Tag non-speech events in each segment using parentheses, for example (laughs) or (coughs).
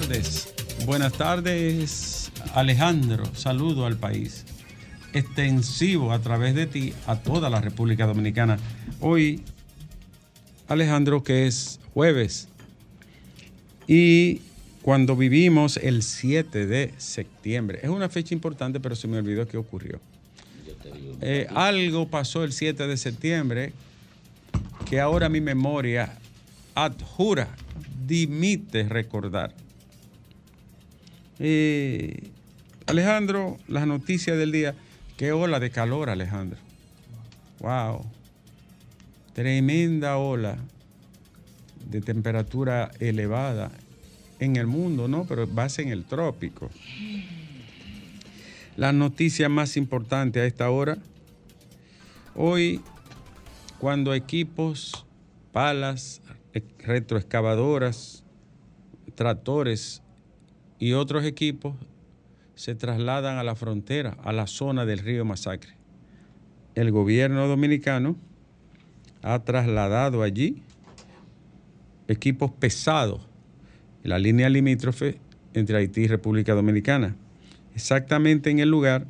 tardes. Buenas tardes, Alejandro. Saludo al país. Extensivo a través de ti a toda la República Dominicana. Hoy, Alejandro, que es jueves. Y cuando vivimos el 7 de septiembre, es una fecha importante, pero se me olvidó qué ocurrió. Eh, algo pasó el 7 de septiembre que ahora mi memoria adjura, dimite recordar. Alejandro, las noticias del día. Qué ola de calor, Alejandro. Wow. Tremenda ola de temperatura elevada en el mundo, ¿no? Pero base en el trópico. La noticia más importante a esta hora. Hoy, cuando equipos, palas, retroexcavadoras, tractores y otros equipos se trasladan a la frontera, a la zona del río Masacre. El gobierno dominicano ha trasladado allí equipos pesados en la línea limítrofe entre Haití y República Dominicana, exactamente en el lugar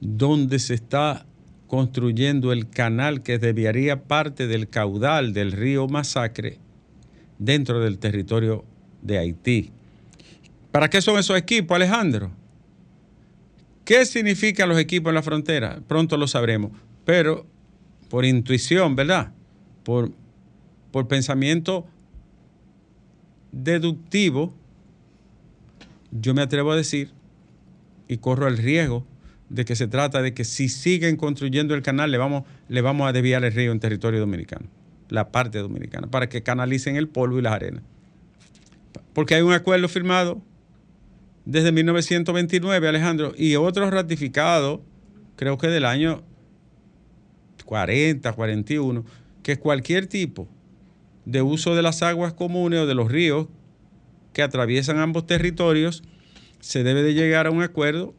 donde se está construyendo el canal que desviaría parte del caudal del río Masacre dentro del territorio de Haití. ¿Para qué son esos equipos, Alejandro? ¿Qué significan los equipos en la frontera? Pronto lo sabremos, pero por intuición, ¿verdad? Por, por pensamiento deductivo, yo me atrevo a decir, y corro el riesgo de que se trata de que si siguen construyendo el canal, le vamos, le vamos a desviar el río en territorio dominicano, la parte dominicana, para que canalicen el polvo y las arenas. Porque hay un acuerdo firmado desde 1929, Alejandro, y otro ratificado, creo que del año 40, 41, que cualquier tipo de uso de las aguas comunes o de los ríos que atraviesan ambos territorios, se debe de llegar a un acuerdo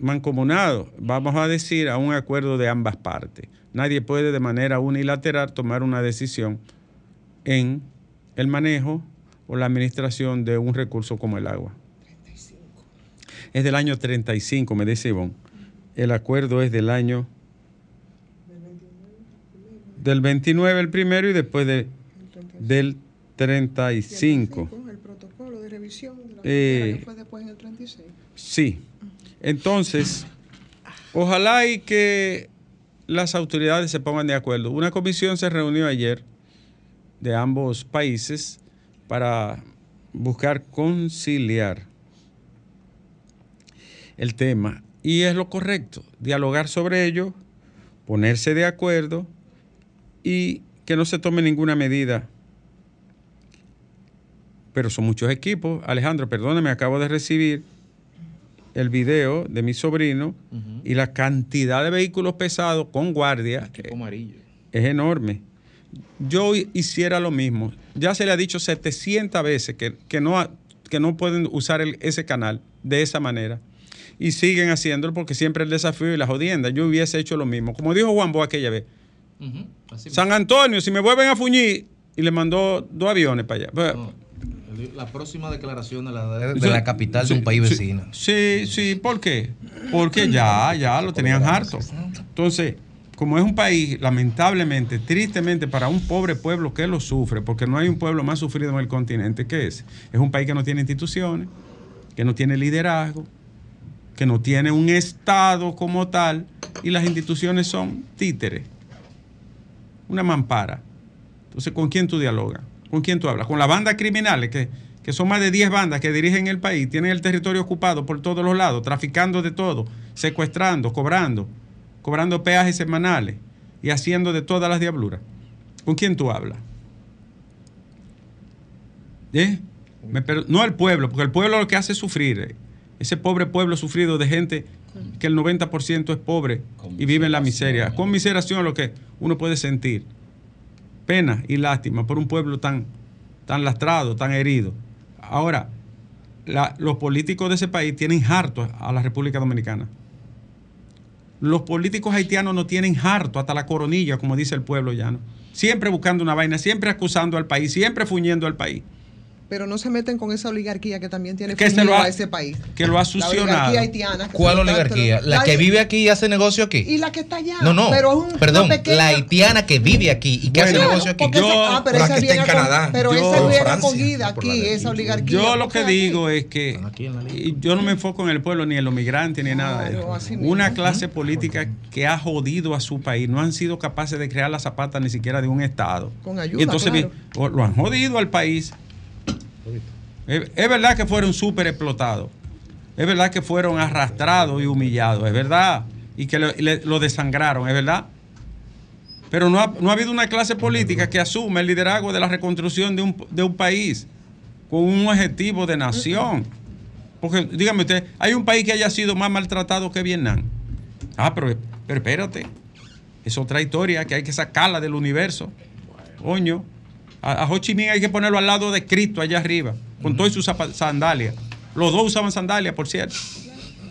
mancomunado, vamos a decir, a un acuerdo de ambas partes. Nadie puede de manera unilateral tomar una decisión en el manejo o la administración de un recurso como el agua. 35. Es del año 35, me dice Ivonne. El acuerdo es del año... Del 29 el primero y después de, del 35. El protocolo de revisión Eh, que fue después en el 36. Sí. Entonces, ojalá y que las autoridades se pongan de acuerdo. Una comisión se reunió ayer de ambos países para buscar conciliar el tema. Y es lo correcto, dialogar sobre ello, ponerse de acuerdo y que no se tome ninguna medida. Pero son muchos equipos. Alejandro, perdóname, acabo de recibir el video de mi sobrino y la cantidad de vehículos pesados con guardia amarillo. es enorme. Yo hiciera lo mismo. Ya se le ha dicho 700 veces que, que no, que no pueden usar el- ese canal de esa manera. Y siguen haciéndolo porque siempre el desafío y la jodienda. Yo hubiese hecho lo mismo. Como dijo Juan Bo aquella vez. Así San Antonio, si me vuelven a fuñir, y le mandó dos aviones para allá. La próxima declaración de la, de, de la capital de un país Sí, vecino. Sí, sí, ¿por qué? Porque ya, ya lo tenían harto. Entonces, como es un país, lamentablemente, tristemente, para un pobre pueblo que lo sufre, porque no hay un pueblo más sufrido en el continente que ese, es un país que no tiene instituciones, que no tiene liderazgo, que no tiene un Estado como tal, y las instituciones son títeres, una mampara. Entonces, ¿con quién tú dialogas? ¿Con quién tú hablas? Con las bandas criminales, que, que son más de 10 bandas que dirigen el país, tienen el territorio ocupado por todos los lados, traficando de todo, secuestrando, cobrando, cobrando peajes semanales y haciendo de todas las diabluras. ¿Con quién tú hablas? ¿Eh? No al pueblo, porque el pueblo lo que hace es sufrir. eh. Ese pobre pueblo sufrido de gente que el 90% es pobre y vive en la miseria. Con miseración lo que uno puede sentir. Pena y lástima por un pueblo tan están lastrados, están heridos. Ahora, la- los políticos de ese país tienen harto a la República Dominicana. Los políticos haitianos no tienen harto hasta la coronilla, como dice el pueblo llano. Siempre buscando una vaina, siempre acusando al país, siempre fuñendo al país. Pero no se meten con esa oligarquía que también tiene Que se fundido lo ha- a ese país. que lo ha La succionado. oligarquía haitiana. que ¿Cuál lo oligarquía? ¿La que vive aquí y hace negocio aquí? Y la que está allá. No, no, Pero es un, perdón, pequeña- la haitiana que vive aquí y que hace negocio aquí. Yo- esa- ah, pero esa aquí está en Canadá. pero Yo- esa en viene Francia, acogida aquí, esa oligarquía. Yo lo que aquí- digo es que yo no me enfoco en el pueblo ni en los migrantes ni nada de eso. Una clase política que ha jodido a su país, no han sido capaces de crear la zapata ni siquiera de un estado. Con ayuda, Y entonces claro. lo han jodido al país. Es, verdad que fueron súper explotados. Es verdad que fueron arrastrados y humillados. Es verdad. Y que lo, desangraron. Es verdad. Pero no ha, no ha habido una clase política que asume el liderazgo de la reconstrucción de un, de un país con un objetivo de nación. Porque, dígame usted, ¿hay un país que haya sido más maltratado que Vietnam? Ah, pero, pero espérate. Es otra historia que hay que sacarla del universo. Coño. A Ho Chi Minh hay que ponerlo al lado de Cristo allá arriba, con todas sus sandalias. Los dos usaban sandalias, por cierto.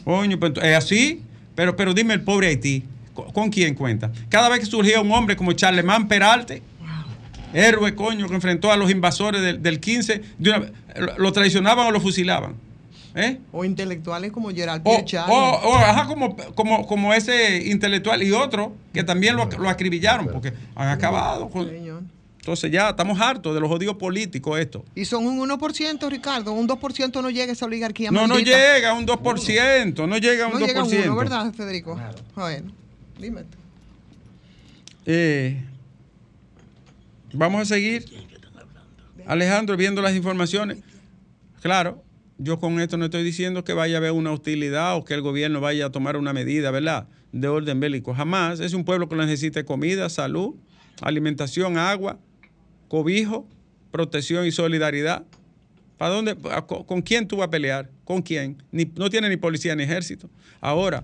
Coño, pues, es así. Pero, pero dime el pobre Haití, ¿con, con quién cuenta? Cada vez que surgía un hombre como Charlemán Peralte, héroe, coño, que enfrentó a los invasores del, del 15, de una- lo, lo traicionaban o lo fusilaban. ¿Eh? O intelectuales como Gerald O, o- o, ajá, como, como, como ese intelectual y otro que también lo, lo acribillaron porque han acabado con... Entonces ya estamos hartos de los odios políticos esto. Y son un 1%, Ricardo. Un 2% no llega esa oligarquía. No, no llega a un 2%, no llega a un No llega a 2%. uno, ¿verdad, Federico? Bueno, dime. tú. Eh, vamos a seguir. Alejandro, viendo las informaciones. Claro, yo con esto no estoy diciendo que vaya a haber una hostilidad o que el gobierno vaya a tomar una medida, ¿verdad? De orden bélico. Jamás. Es un pueblo que necesita comida, salud, alimentación, agua, cobijo, protección y solidaridad. ¿Para dónde? ¿Con quién tú vas a pelear? ¿Con quién? Ni- no tiene ni policía ni ejército. Ahora,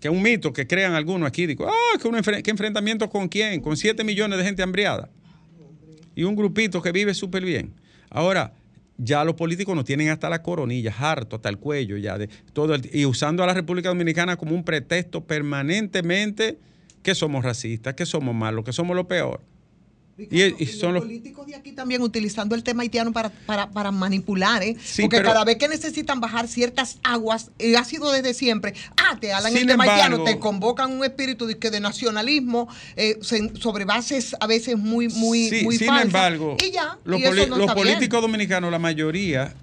que es un mito que crean algunos aquí. Digo, ah, que ¿qué enfrentamiento con quién? Con 7 millones de gente hambriada. Y un grupito que vive súper bien. Ahora, ya los políticos no tienen hasta la coronilla, harto, hasta el cuello ya. De todo y usando a la República Dominicana como un pretexto permanentemente que somos racistas, que somos malos, que somos lo peor. Y- son los- políticos de aquí también utilizando el tema haitiano para, para, para manipular, ¿eh? Sí, Porque pero- cada vez que necesitan bajar ciertas aguas, eh, ha sido desde siempre, ah, te hablan el tema haitiano, te convocan un espíritu de, que de nacionalismo eh, sobre bases a veces muy, muy, Sí, muy sin falsas. embargo, y ya, los, y eso poli- no los está bien. políticos dominicanos, la mayoría,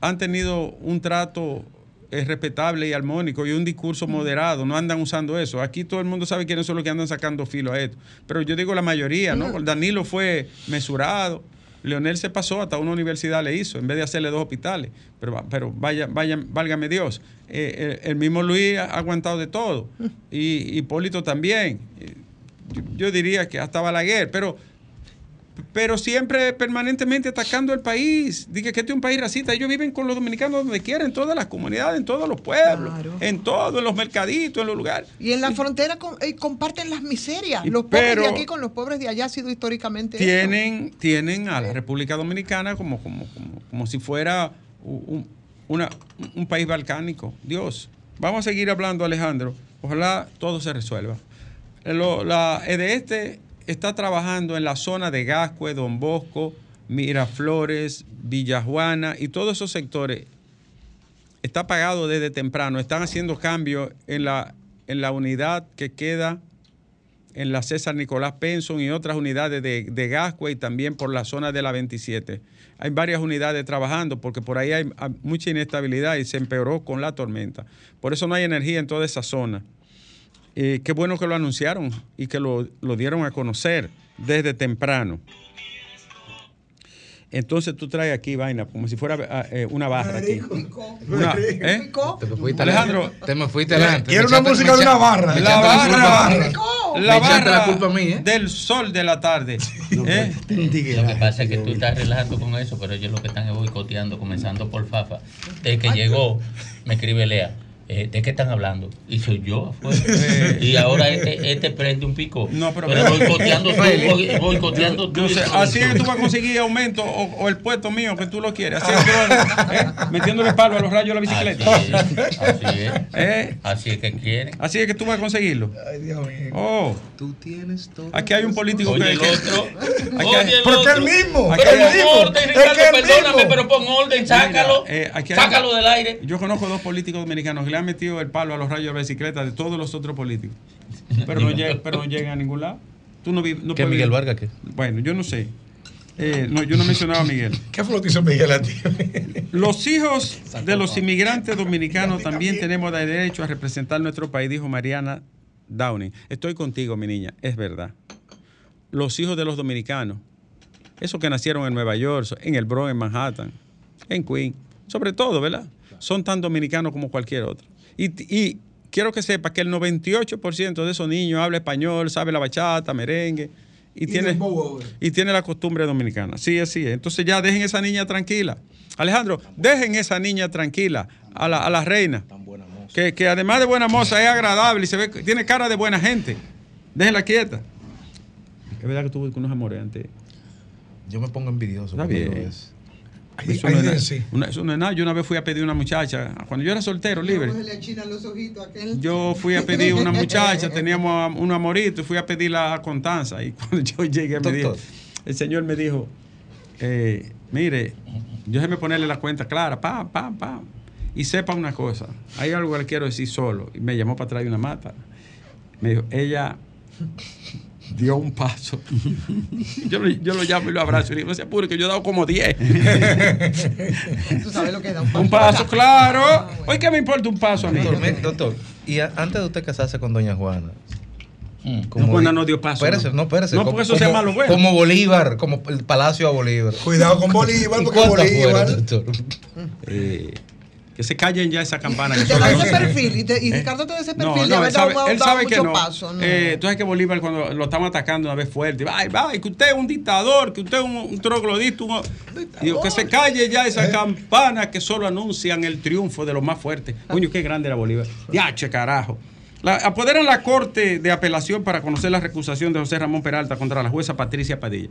han tenido un trato eh, respetable y armónico y un discurso moderado. No andan usando eso. Aquí todo el mundo sabe quiénes son los que andan sacando filo a esto. Pero yo digo la mayoría, ¿no? Danilo fue mesurado. Leonel se pasó, hasta una universidad le hizo, en vez de hacerle dos hospitales. Pero, pero vaya, vaya, válgame Dios. Eh, el, el mismo Luis ha aguantado de todo. Y Hipólito también. Eh, Yo, yo diría que hasta Balaguer, pero pero siempre permanentemente atacando el país. Dije que este es un país racista. Ellos viven con los dominicanos donde quieran, en todas las comunidades, en todos los pueblos, Claro. en todos, en los mercaditos, en los lugares. Y en la frontera con- eh, comparten las miserias. Los pobres de aquí con los pobres de allá ha sido históricamente eso. Tienen, tienen a la República Dominicana como, como, como, como si fuera un, una- un país balcánico. Dios. Vamos a seguir hablando, Alejandro. Ojalá todo se resuelva. Lo- la EDESTE está trabajando en la zona de Gascue, Don Bosco, Miraflores, Villajuana y todos esos sectores. Está pagado desde temprano. Están haciendo cambios en la, en la unidad que queda en la César Nicolás Penson y otras unidades de, de Gascue y también por la zona de la 27. Hay varias unidades trabajando porque por ahí hay, hay mucha inestabilidad y se empeoró con la tormenta. Por eso no hay energía en toda esa zona. Eh, qué bueno que lo anunciaron y que lo, lo dieron a conocer desde temprano. Entonces tú traes aquí vaina como si fuera ah, eh, una barra aquí. Una- ¿eh? Te me fuiste Alejandro. Te me fuiste adelante. Quiero una música de una barra. me La barra, la barra la culpa a mí, ¿eh? del sol de la tarde. (laughs) ¿eh? Lo que pasa es que tú estás relajando con eso, pero ellos lo que están es boicoteando, comenzando por Fafa. Desde que llegó, me escribe Lea. Eh, ¿de qué están hablando? Y soy yo afuera. (laughs) y ahora este, este prende un pico. No, pero, pero boicoteando tú, boicoteando tú. Sé, así es que tú vas a conseguir aumento o, o el puesto mío que tú lo quieres. Así es que yo, ¿eh? metiéndole palo a los rayos de la bicicleta. Así es, así es. (laughs) ¿Eh? Así es que quieren. Así es que tú vas a conseguirlo. Ay, Dios mío. Oh, Tú tienes todo. aquí hay un político Oye, que. el otro. (laughs) Aquí Oye, hay- el Pero que otro. el mismo. Aquí Pero el mismo. pon orden, Es Ricardo, que el perdóname, mismo. pero pon orden, sácalo. Mira, eh, aquí hay- sácalo del aire. Yo conozco dos políticos dominicanos que le han metido el palo a los rayos de bicicleta de todos los otros políticos. (laughs) Pero no, llega, pero no llegan a ningún lado. Tú no, vi- no ¿Qué, Miguel Vargas qué? Bueno, yo no sé. Eh, no, yo no mencionaba a Miguel. (laughs) ¿Qué fue lo que hizo Miguel a ti? Los hijos (laughs) de los inmigrantes dominicanos también tenemos derecho a representar nuestro país, dijo Mariana Downing. Estoy contigo, mi niña, es verdad. Los hijos de los dominicanos, esos que nacieron en Nueva York, en el Bronx, en Manhattan, en Queens, sobre todo, ¿verdad? Son tan dominicanos como cualquier otro. Y, y quiero que sepa que el 98% de esos niños habla español, sabe la bachata, merengue. Y, tiene, y tiene la costumbre dominicana. Sí, así es. Entonces ya dejen esa niña tranquila. Alejandro, dejen esa niña tranquila a la, a la reina. Que, que además de buena moza es agradable y se ve, que tiene cara de buena gente. Déjenla quieta. Es verdad que tuve unos amores antes. Yo me pongo envidioso. Está bien. veo eso. Ay, Eso ay, no, es sí. Una- eso no es nada. Yo una vez fui a pedir una muchacha, cuando yo era soltero, libre. Los ojitos aquel. Yo fui a pedir una muchacha, (laughs) teníamos un amorito y fui a pedirla a Contanza. Y cuando yo llegué, me dijo, el señor me dijo, eh, mire, yo déjeme ponerle la cuenta clara, pam, pam, pam. Y sepa una cosa, hay algo que le quiero decir solo. Y me llamó para traer una mata. Me dijo, ella dio un paso. (laughs) yo, lo, yo lo llamo y lo abrazo y le digo, no se apure, que yo he dado como 10. (laughs) Tú sabes lo que da un paso. un paso, claro. Ah, bueno. Oye, ¿qué me importa un paso a mí? Doctor, me- doctor, y a- antes de usted casarse con doña Juana, Mm. No, Juana no dio paso. Espérese, no, espérese. No, como- porque eso sea como- malo, bueno. Como Bolívar, como el Palacio a Bolívar. Cuidado con Bolívar, ¿Y porque Bolívar. fueron? (laughs) Eh, que se callen ya esa campana. que Y te da ese perfil. Y, te- y Ricardo te da ese perfil No, de no, haber él sabe, dado, él dado sabe que muchos no. pasos. No. Eh, tú sabes que Bolívar cuando lo estamos atacando una vez fuerte, ay, ay, que usted es un dictador, que usted es un, un troglodita, un- digo, que se calle ya esa campana que solo anuncian el triunfo de los más fuertes. Coño, qué grande era Bolívar. Diache, carajo. La, apoderan la Corte de Apelación para conocer la recusación de José Ramón Peralta contra la jueza Patricia Padilla.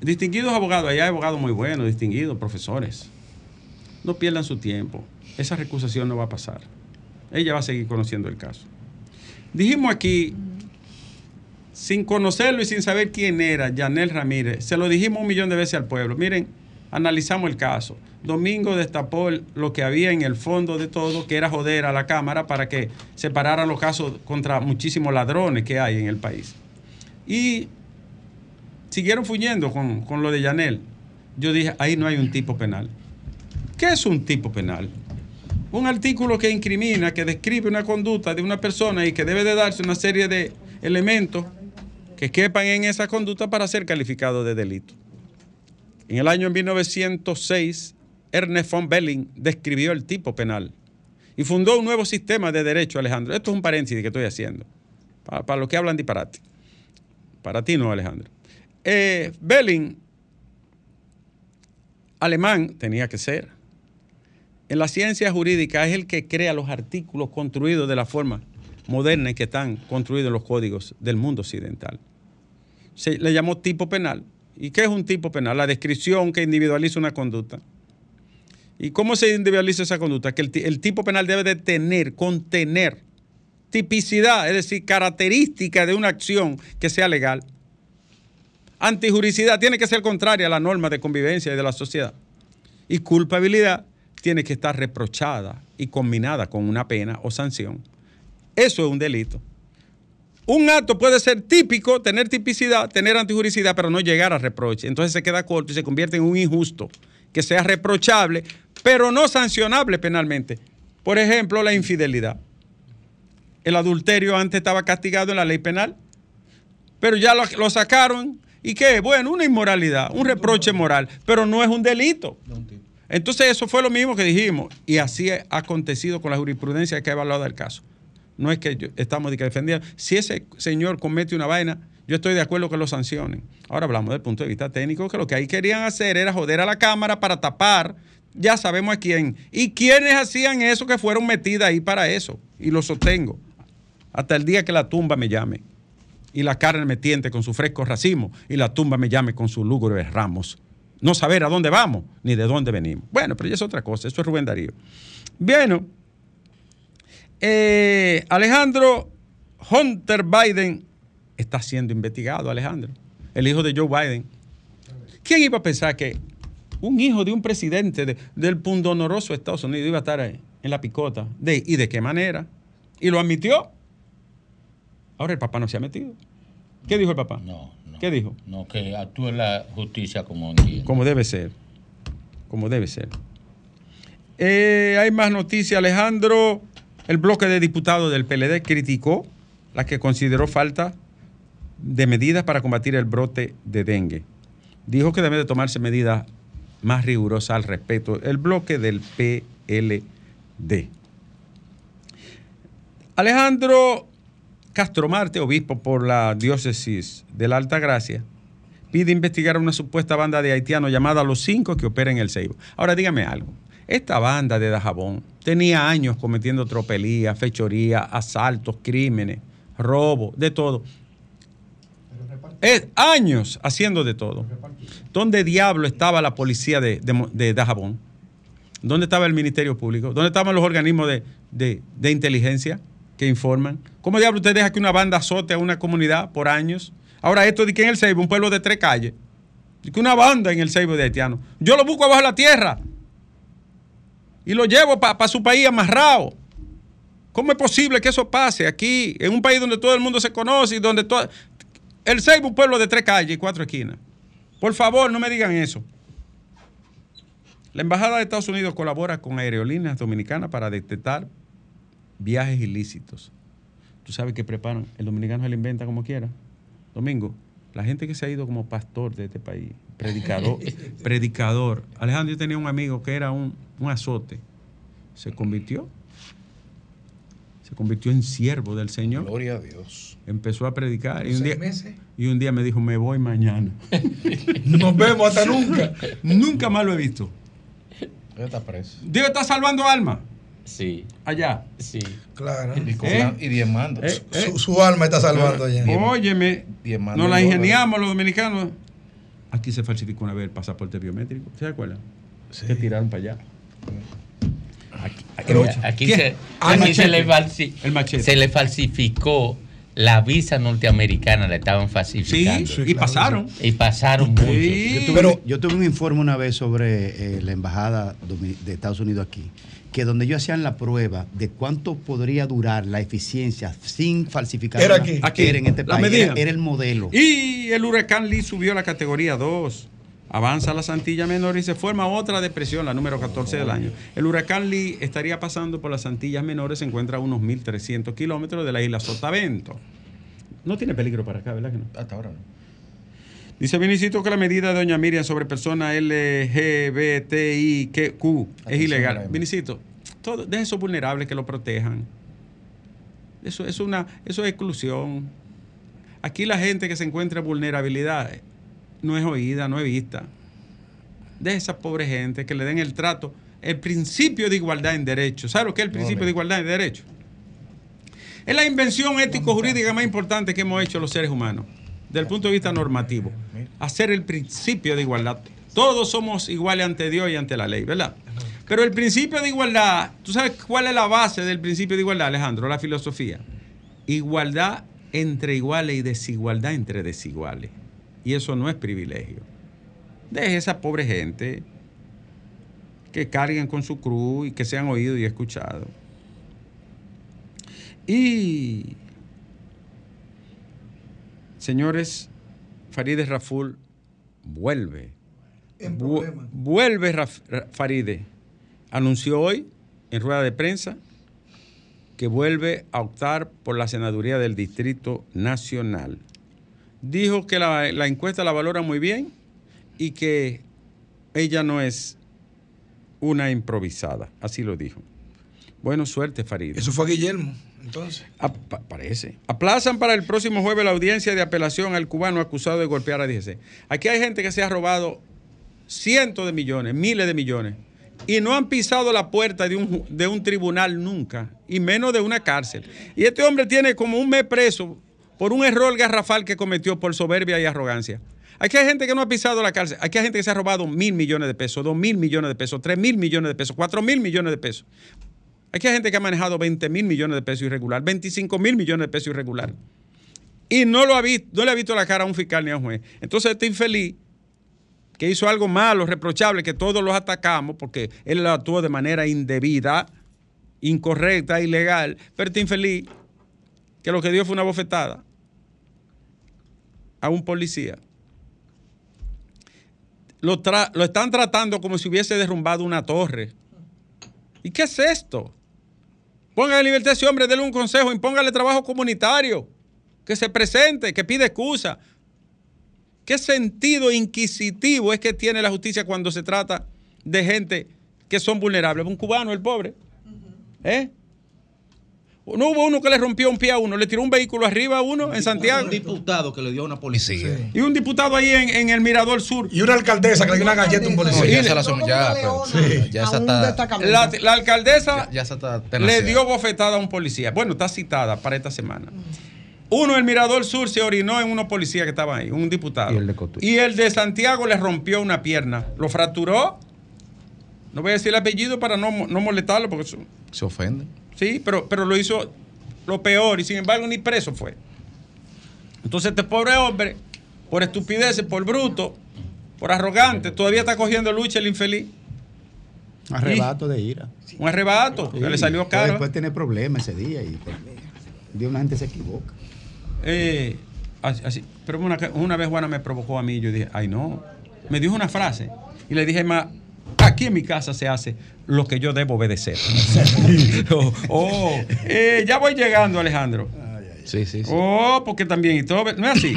Distinguidos abogados, allá hay abogados muy buenos, distinguidos, profesores. No pierdan su tiempo. Esa recusación no va a pasar. Ella va a seguir conociendo el caso. Dijimos aquí, sin conocerlo y sin saber quién era, Yanel Ramírez, se lo dijimos un millón de veces al pueblo. Miren, analizamos el caso. Domingo destapó lo que había en el fondo de todo, que era joder a la Cámara para que separaran los casos contra muchísimos ladrones que hay en el país. Y siguieron fuñendo con, con lo de Yanel. Yo dije, ahí no hay un tipo penal. ¿Qué es un tipo penal? Un artículo que incrimina, que describe una conducta de una persona y que debe de darse una serie de elementos que quepan en esa conducta para ser calificado de delito. En el año 1906, Ernest von Belling describió el tipo penal y fundó un nuevo sistema de derecho, Alejandro. Esto es un paréntesis que estoy haciendo, para, para los que hablan disparate. Para ti no, Alejandro. Eh, Belling, alemán tenía que ser, en la ciencia jurídica es el que crea los artículos construidos de la forma moderna en que están construidos los códigos del mundo occidental. Se le llamó tipo penal. ¿Y qué es un tipo penal? La descripción que individualiza una conducta. ¿Y cómo se individualiza esa conducta? Que el, ti- el tipo penal debe de tener, contener tipicidad, es decir, característica de una acción que sea legal. Antijuricidad tiene que ser contraria a la norma de convivencia y de la sociedad. Y culpabilidad tiene que estar reprochada y combinada con una pena o sanción. Eso es un delito. Un acto puede ser típico, tener tipicidad, tener antijuricidad, pero no llegar a reproche. Entonces se queda corto y se convierte en un injusto, que sea reprochable, pero no sancionable penalmente. Por ejemplo, la infidelidad. El adulterio antes estaba castigado en la ley penal, pero ya lo, sacaron. ¿Y qué? Bueno, una inmoralidad, un reproche moral, pero no es un delito. Entonces eso fue lo mismo que dijimos y así ha acontecido con la jurisprudencia que ha evaluado el caso. No es que estamos de que defendiendo. Si ese señor comete una vaina, yo estoy de acuerdo que lo sancionen. Ahora hablamos del punto de vista técnico, que lo que ahí querían hacer era joder a la Cámara para tapar Ya sabemos a quién. Y quiénes hacían eso que fueron metidas ahí para eso. Y lo sostengo. Hasta el día que la tumba me llame. Y la carne me tiente con su fresco racimo. Y la tumba me llame con sus lúgubres ramos. No saber a dónde vamos ni de dónde venimos. Bueno, pero ya es otra cosa. Eso es Rubén Darío. Bueno, eh, Alejandro Hunter Biden está siendo investigado, Alejandro. El hijo de Joe Biden. ¿Quién iba a pensar que un hijo de un presidente de- del pundonoroso Estados Unidos iba a estar ahí, en la picota? De, ¿Y de qué manera? Y lo admitió. Ahora el papá no se ha metido. ¿Qué dijo el papá? No. ¿Qué dijo? No, que actúe la justicia como entiende. Como debe ser. Como debe ser. Eh, hay más noticias. Alejandro, el bloque de diputados del PLD criticó la que consideró falta de medidas para combatir el brote de dengue. Dijo que debe de tomarse medidas más rigurosas al respecto. El bloque del PLD. Alejandro Castro Marte, obispo por la diócesis de la Alta Gracia, pide investigar a una supuesta banda de haitianos llamada Los Cinco que opera en el Ceibo. Ahora dígame algo. Esta banda de Dajabón tenía años cometiendo tropelías, fechorías, asaltos, crímenes, robos, de todo. Es años haciendo de todo. ¿Dónde diablo estaba la policía de, de, Dajabón? ¿Dónde estaba el Ministerio Público? ¿Dónde estaban los organismos de- de inteligencia que informan? ¿Cómo diablo usted deja que una banda azote a una comunidad por años? Ahora esto de que en el Ceibo, un pueblo de tres calles, de que una banda en el Ceibo de haitianos. Yo lo busco abajo de la tierra y lo llevo para su país amarrado. ¿Cómo es posible que eso pase aquí, en un país donde todo el mundo se conoce y donde todo... El Ceibo, un pueblo de tres calles y cuatro esquinas. Por favor, no me digan eso. La Embajada de Estados Unidos colabora con aerolíneas dominicanas para detectar viajes ilícitos. Tú sabes que preparan, el dominicano se lo inventa como quiera. Domingo, la gente que se ha ido como pastor de este país, predicador, (laughs) predicador. Alejandro, yo tenía un amigo que era un, un azote. Se convirtió. Se convirtió en siervo del Señor. Gloria a Dios. Empezó a predicar. Y un, día, meses. y un día me dijo, me voy mañana. (laughs) Nos vemos hasta nunca. Nunca más lo he visto. Está preso. Dios está salvando almas Sí, allá. sí. Claro. Y, ¿Eh? y diezmando. ¿Eh? Su, su alma está salvando allá. Óyeme, diezmando nos la en ingeniamos los dominicanos. Aquí se falsificó una vez el pasaporte biométrico. ¿Se acuerdan? Se tiraron para allá. Aquí, se, aquí le falsi- se le falsificó la visa norteamericana, la estaban Sí, falsificando. sí, y claro, pasaron. Y pasaron mucho. Sí. Yo tuve, Pero- yo tuve un informe una vez sobre eh, la embajada de Estados Unidos aquí, que donde ellos hacían la prueba de cuánto podría durar la eficiencia sin falsificar. Era aquí. Aquí, Era en este la país. medida. Era, era el modelo. Y el huracán Lee subió a la categoría 2. Avanza la Santilla Menor y se forma otra depresión, la número 14 del año. El huracán Lee estaría pasando por las Antillas Menores, se encuentra a unos 1.300 kilómetros de la isla Sotavento. No tiene peligro para acá, ¿verdad que no? Hasta ahora no. Dice Vinicito que la medida de Doña Miriam sobre personas LGBTIQ es Atención, ilegal. Vinicito, todo, de esos vulnerables que lo protejan. Eso, es una, eso es exclusión. Aquí la gente que se encuentra en vulnerabilidad no es oída, no es vista. De esa pobre gente que le den el trato, el principio de igualdad en derechos. ¿Sabes lo que es el principio de igualdad en derechos? Es la invención ético-jurídica más importante que hemos hecho los seres humanos, desde el punto de vista normativo. Hacer el principio de igualdad. Todos somos iguales ante Dios y ante la ley, ¿verdad? Pero el principio de igualdad, ¿tú sabes cuál es la base del principio de igualdad, Alejandro? La filosofía. Igualdad entre iguales y desigualdad entre desiguales. Y eso no es privilegio. Deje esa pobre gente que carguen con su cruz y que sean oídos y escuchados. Y, señores, Farideh Raful vuelve. En Vu- problemas. vuelve Raf- Ra- Farideh. Anunció hoy en rueda de prensa que vuelve a optar por la senaduría del Distrito Nacional. Dijo que la, la encuesta la valora muy bien y que ella no es una improvisada. Así lo dijo. Bueno, suerte, Farideh. Eso fue a Guillermo, entonces. Pa- parece. Aplazan para el próximo jueves la audiencia de apelación al cubano acusado de golpear a DGC. Aquí hay gente que se ha robado cientos de millones, miles de millones, y no han pisado la puerta de un, de un tribunal nunca, y menos de una cárcel. Y este hombre tiene como un mes preso por un error garrafal que cometió por soberbia y arrogancia. Aquí hay gente que no ha pisado la cárcel. Aquí hay gente que se ha robado mil millones de pesos, dos mil millones de pesos, tres mil millones de pesos, cuatro mil millones de pesos. Aquí hay gente que ha manejado 20 mil millones de pesos irregular, 25 mil millones de pesos irregular. Y no, lo ha visto, no le ha visto la cara a un fiscal ni a un juez. Entonces este infeliz que hizo algo malo, reprochable, que todos los atacamos porque él lo actuó de manera indebida, incorrecta, ilegal, pero este infeliz que lo que dio fue una bofetada a un policía. Lo, lo están tratando como si hubiese derrumbado una torre. ¿Y qué es esto? Póngale libertad a ese hombre, déle un consejo, impóngale trabajo comunitario, que se presente, que pide excusa. ¿Qué sentido inquisitivo es que tiene la justicia cuando se trata de gente que son vulnerables? Un cubano, el pobre. ¿Eh? No hubo uno que le rompió un pie a uno, le tiró un vehículo arriba a uno en Santiago. Un diputado que le dio a una policía. Y un diputado ahí en, en el Mirador Sur. Y una alcaldesa que le dio una galleta a un No, policía. ya se la son- ya, pero- ya esa está, La, la alcaldesa ya, ya esa está le dio bofetada a un policía. Bueno, está citada para esta semana. Uno en Mirador Sur se orinó en unos policías que estaban ahí, un diputado. Y el de Cotuí. Y el de Santiago le rompió una pierna. Lo fracturó. No voy a decir el apellido para no, no molestarlo, porque eso- Se ofende. Sí, pero, pero lo hizo lo peor y sin embargo ni preso fue. Entonces este pobre hombre, por estupideces, por bruto, por arrogante, todavía está cogiendo lucha el infeliz. Arrebato de ira. Un arrebato, que le salió caro. Puede tener problemas ese día y pues, Dios, la gente se equivoca. Eh, así, así. Pero una, una vez Juana me provocó a mí y yo dije, ay no. Me dijo una frase y le dije, ma, aquí en mi casa se hace lo que yo debo obedecer. (laughs) oh, oh, eh, ya voy llegando, Alejandro. Sí, sí, sí. Oh, porque también, y todo, no es así.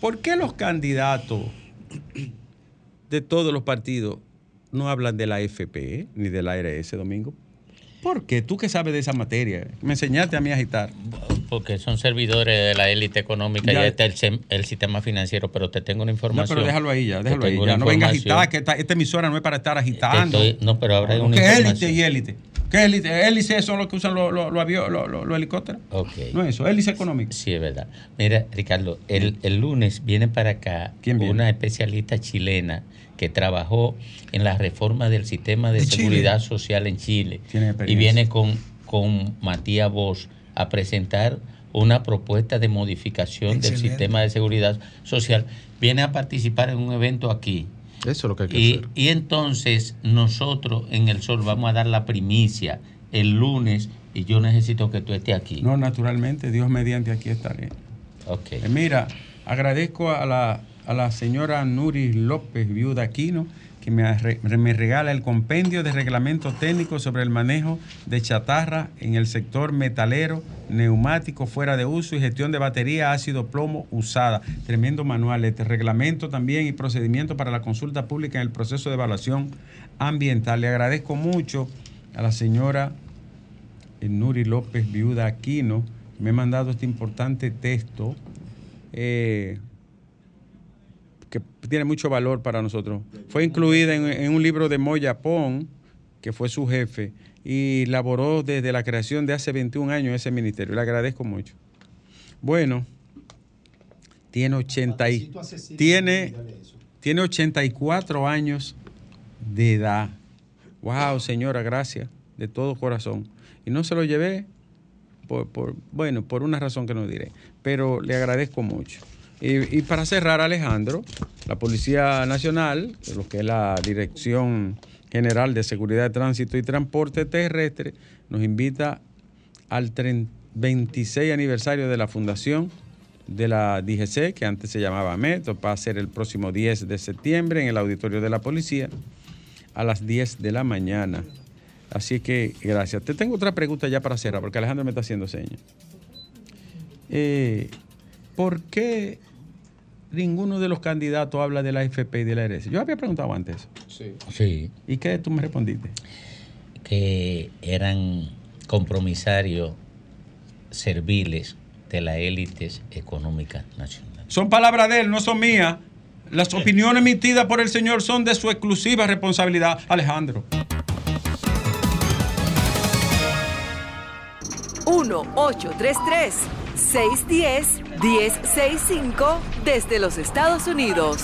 ¿Por qué los candidatos de todos los partidos no hablan de la FP ni de la ARS, Domingo? ¿Por qué? Tú que sabes de esa materia. Me enseñaste a mí a agitar. Porque son servidores de la élite económica Ya. y está el, sem- el sistema financiero, pero te tengo una No, información. pero déjalo ahí ya, déjalo ahí. Ya. No venga a información. agitar, que esta, esta emisora no es para estar agitando. estoy- no, pero ahora hay una ¿Qué élite y élite? ¿Qué élite? Hélice son los que usan los, los, los- los helicópteros. Ok. No es eso, hélice económica. Sí, es verdad. Mira, Ricardo, el, el lunes viene para acá ¿Quién viene? una especialista chilena que trabajó en la reforma del sistema de, ¿De Chile? seguridad social en Chile. Tiene Y viene con, con Matías Bosch a presentar una propuesta de modificación del sistema de seguridad social. Viene a participar en un evento aquí. Eso es lo que hay que Y, hacer. y entonces nosotros en el Sol vamos a dar la primicia el lunes y yo necesito que tú estés aquí. No, naturalmente, Dios mediante aquí estaré. Ok. Eh, Mira, agradezco a la, a la señora Nuri López, viuda Aquino, que me, regala el compendio de reglamentos técnicos sobre el manejo de chatarra en el sector metalero, neumático fuera de uso y gestión de batería ácido plomo usada. Tremendo manual, este reglamento también y procedimiento para la consulta pública en el proceso de evaluación ambiental. Le agradezco mucho a la señora eh, Nuri López, viuda Aquino, me ha mandado este importante texto eh, que tiene mucho valor para nosotros. Fue incluida en, en un libro de Moya Pon, que fue su jefe, y laboró desde la creación de hace 21 años ese ministerio. Le agradezco mucho. Bueno, tiene 80 y, tiene, tiene 84 años de edad. Wow, señora, gracias de todo corazón. Y no se lo llevé por, por- bueno, por una razón que no diré, pero le agradezco mucho. Y, para cerrar, Alejandro, la Policía Nacional, lo que es la Dirección General de Seguridad de Tránsito y Transporte Terrestre, nos invita al tren- 26 aniversario de la fundación de la DGC, que antes se llamaba MET, va a ser el próximo 10 de septiembre en el auditorio de la policía a las 10 de la mañana. Así que gracias. Te tengo otra pregunta ya para cerrar, porque Alejandro me está haciendo señas. Eh, ¿Por qué ninguno de los candidatos habla de la FP y de la RS? Yo había preguntado antes eso. Sí. ¿Y qué tú me respondiste? que eran compromisarios serviles de las élites económicas nacionales. Son palabras de él, no son mías. Las opiniones emitidas por el señor son de su exclusiva responsabilidad, Alejandro. 1-833-610-1065 desde los Estados Unidos.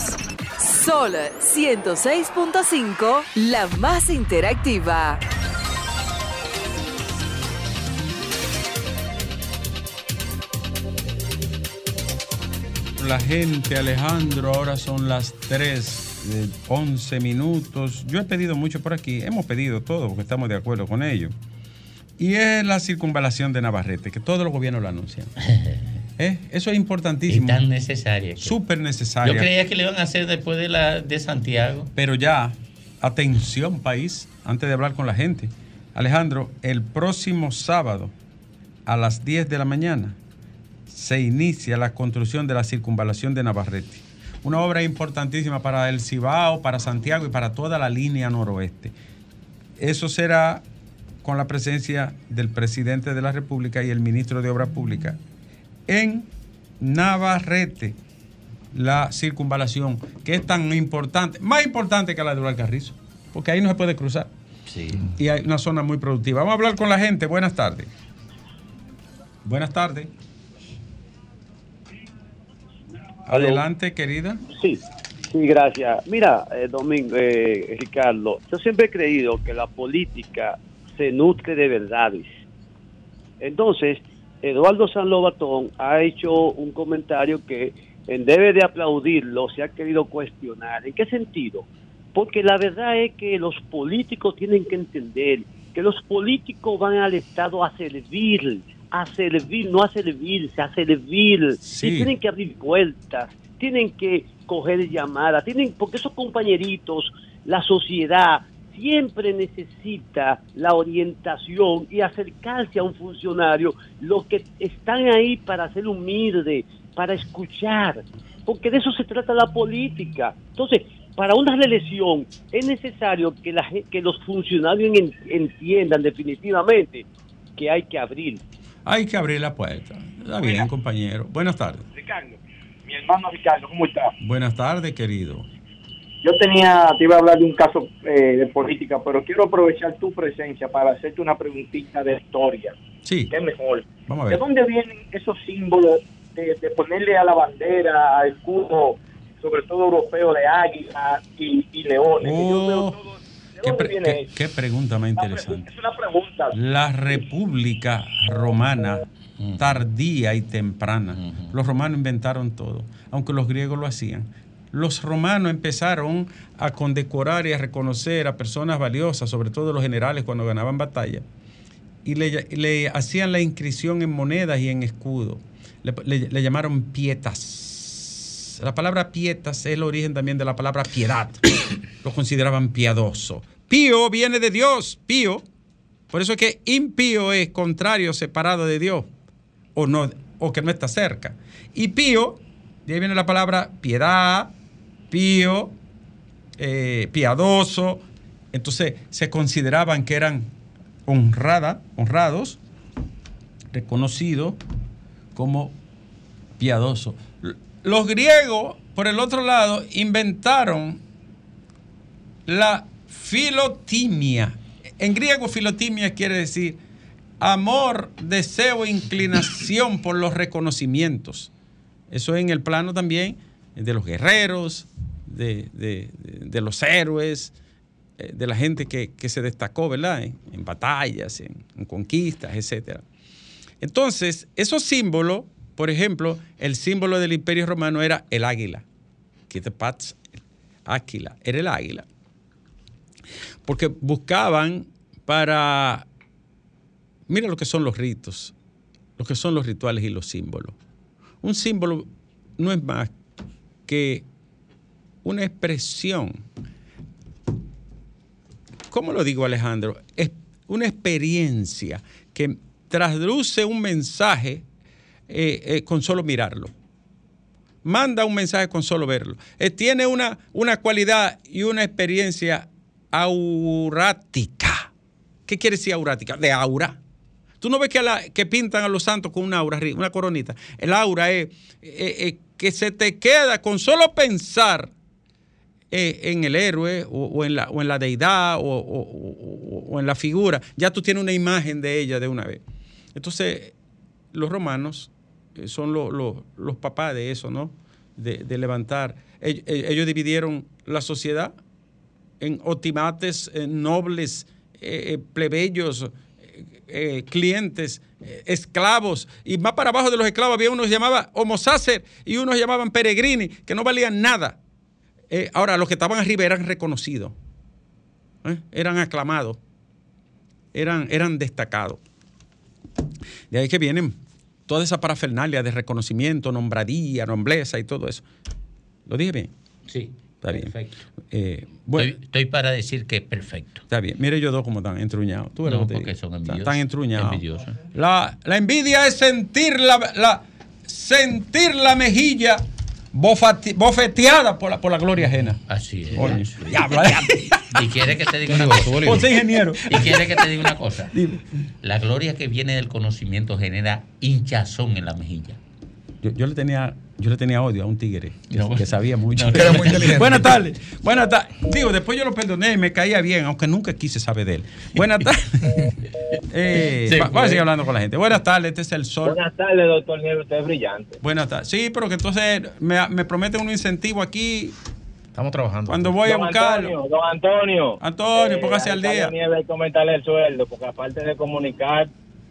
Sol 106.5, la más interactiva. La gente, Alejandro, ahora son las 3 de 11 minutos. Yo he pedido mucho por aquí, hemos pedido todo porque estamos de acuerdo con ello. Y es la circunvalación de Navarrete, que todos los gobiernos lo anuncian. (laughs) ¿Eh? Eso es importantísimo. Y tan necesaria. Súper necesario. Yo creía que le iban a hacer después de la de Santiago. Pero ya, atención país, antes de hablar con la gente. Alejandro, el próximo sábado a las 10 de la mañana se inicia la construcción de la circunvalación de Navarrete. Una obra importantísima para el Cibao, para Santiago y para toda la línea noroeste. Eso será con la presencia del presidente de la República y el ministro de Obras Públicas en Navarrete la circunvalación, que es tan importante, más importante que la de Carrizo, porque ahí no se puede cruzar. Sí. Y hay una zona muy productiva. Vamos a hablar con la gente. Buenas tardes. Buenas tardes. Adelante, querida. Sí, sí, gracias. Mira, eh, Domingo, eh, Ricardo, yo siempre he creído que la política se nutre de verdades. Entonces, Eduardo San Lobatón ha hecho un comentario que en debe de aplaudirlo, se ha querido cuestionar. ¿En qué sentido? Porque la verdad es que los políticos tienen que entender que los políticos van al Estado a servir, a servir, no a servirse, a servir. Sí. Y tienen que abrir puertas, tienen que coger llamadas, tienen, porque esos compañeritos, la sociedad siempre necesita la orientación y acercarse a un funcionario, los que están ahí para ser humilde, para escuchar, porque de eso se trata la política. Entonces, para una reelección es necesario que, la, gen- que los funcionarios en- entiendan definitivamente que hay que abrir. Hay que abrir la puerta. Está bien, compañero. Buenas tardes. Ricardo, mi hermano Ricardo, ¿cómo está? Buenas tardes, querido. Yo tenía, te iba a hablar de un caso eh, de política, pero quiero aprovechar tu presencia para hacerte una preguntita de historia. Sí. ¿Qué mejor? Vamos a ¿De ver. dónde vienen esos símbolos de, de ponerle a la bandera, al escudo, sobre todo europeo, de águila y, y leones? Que yo veo Oh, todo- ¿De qué, dónde pre- viene qué- eso? qué pregunta más Una interesante. pregunta, Es una pregunta. La República Romana, tardía y temprana. Los romanos inventaron todo, aunque los griegos lo hacían. Los romanos empezaron a condecorar y a reconocer a personas valiosas, sobre todo los generales cuando ganaban batalla, y le, le hacían la inscripción en monedas y en escudo. Le, le- le llamaron pietas. La palabra pietas es el origen también de la palabra piedad. (coughs) Lo consideraban piadoso. Pío viene de Dios, pío. Por eso es que impío es contrario, separado de Dios, o, no, o que no está cerca. Y pío, de ahí viene la palabra piedad, pío, eh, piadoso. Entonces se consideraban que eran honrada, honrados, reconocidos como piadosos. Los griegos, por el otro lado, inventaron la filotimia. En griego, filotimia quiere decir amor, deseo, inclinación por los reconocimientos. Eso en el plano también de los guerreros, de, de- de- los héroes, eh, de la gente que, que se destacó, ¿verdad? En, en batallas, en, conquistas, etc. Entonces, esos símbolos, por ejemplo, el símbolo del Imperio Romano era el águila. Kitepats, águila, era el águila. Porque buscaban para... Mira lo que son los ritos, lo que son los rituales y los símbolos. Un símbolo no es más que una expresión. ¿Cómo lo digo, Alejandro? Es una experiencia que traduce un mensaje eh, eh, con solo mirarlo. Manda un mensaje con solo verlo. Eh, tiene una, una cualidad y una experiencia aurática. ¿Qué quiere decir aurática? De aura. Tú no ves que, la- que pintan a los santos con una aura, una coronita. El aura es que se te queda con solo pensar eh, en el héroe o, o en, la, o en la deidad o, o- o- en la figura, ya tú tienes una imagen de ella de una vez. Entonces, los romanos eh, son lo- lo- los papás de eso, ¿no? De, de levantar. Eh, Ellos, dividieron la sociedad en otimates, nobles, plebeyos, clientes, esclavos. Y más para abajo de los esclavos había unos que llamaban homo sacer y unos llamaban peregrini, que no valían nada. Eh, ahora, los que estaban arriba eran reconocidos, ¿eh? eran aclamados, eran, eran destacados. De ahí que vienen toda esa parafernalia de reconocimiento, nombradía, nobleza y todo eso. ¿Lo dije bien? Sí. Está bien. Perfecto. Eh, bueno, Estoy, estoy para decir que es perfecto. está bien. Mire yo dos como están entruñados. ¿Tú No, porque son envidiosos. Están entruñados. La, la envidia es sentir la, la- sentir la mejilla bofati- bofeteada por la, por la gloria ajena. Así es. Sí. Diablo. Y quiere que te diga una cosa. Ingeniero. Y quiere que te diga una cosa. La gloria que viene del conocimiento genera hinchazón en la mejilla. Yo, yo le tenía yo le tenía odio a un tigre que, No. que sabía mucho. No, (laughs) que era muy inteligente. (laughs) Buenas tardes. Buenas tardes. Digo, después yo lo perdoné y me caía bien, aunque nunca quise saber de él. Buenas tardes. (laughs) Eh, Sí, va- vamos a seguir hablando con la gente. Buenas tardes, este es el sol. Buenas tardes, doctor Nieves, usted es brillante. Buenas tardes. Sí, pero que entonces me, me prometen un incentivo aquí. Estamos trabajando. Cuando voy a buscarlo. Antonio, don Antonio. Antonio, póngase a al día. Nieves hay que comentarle el sueldo, porque aparte de comunicar,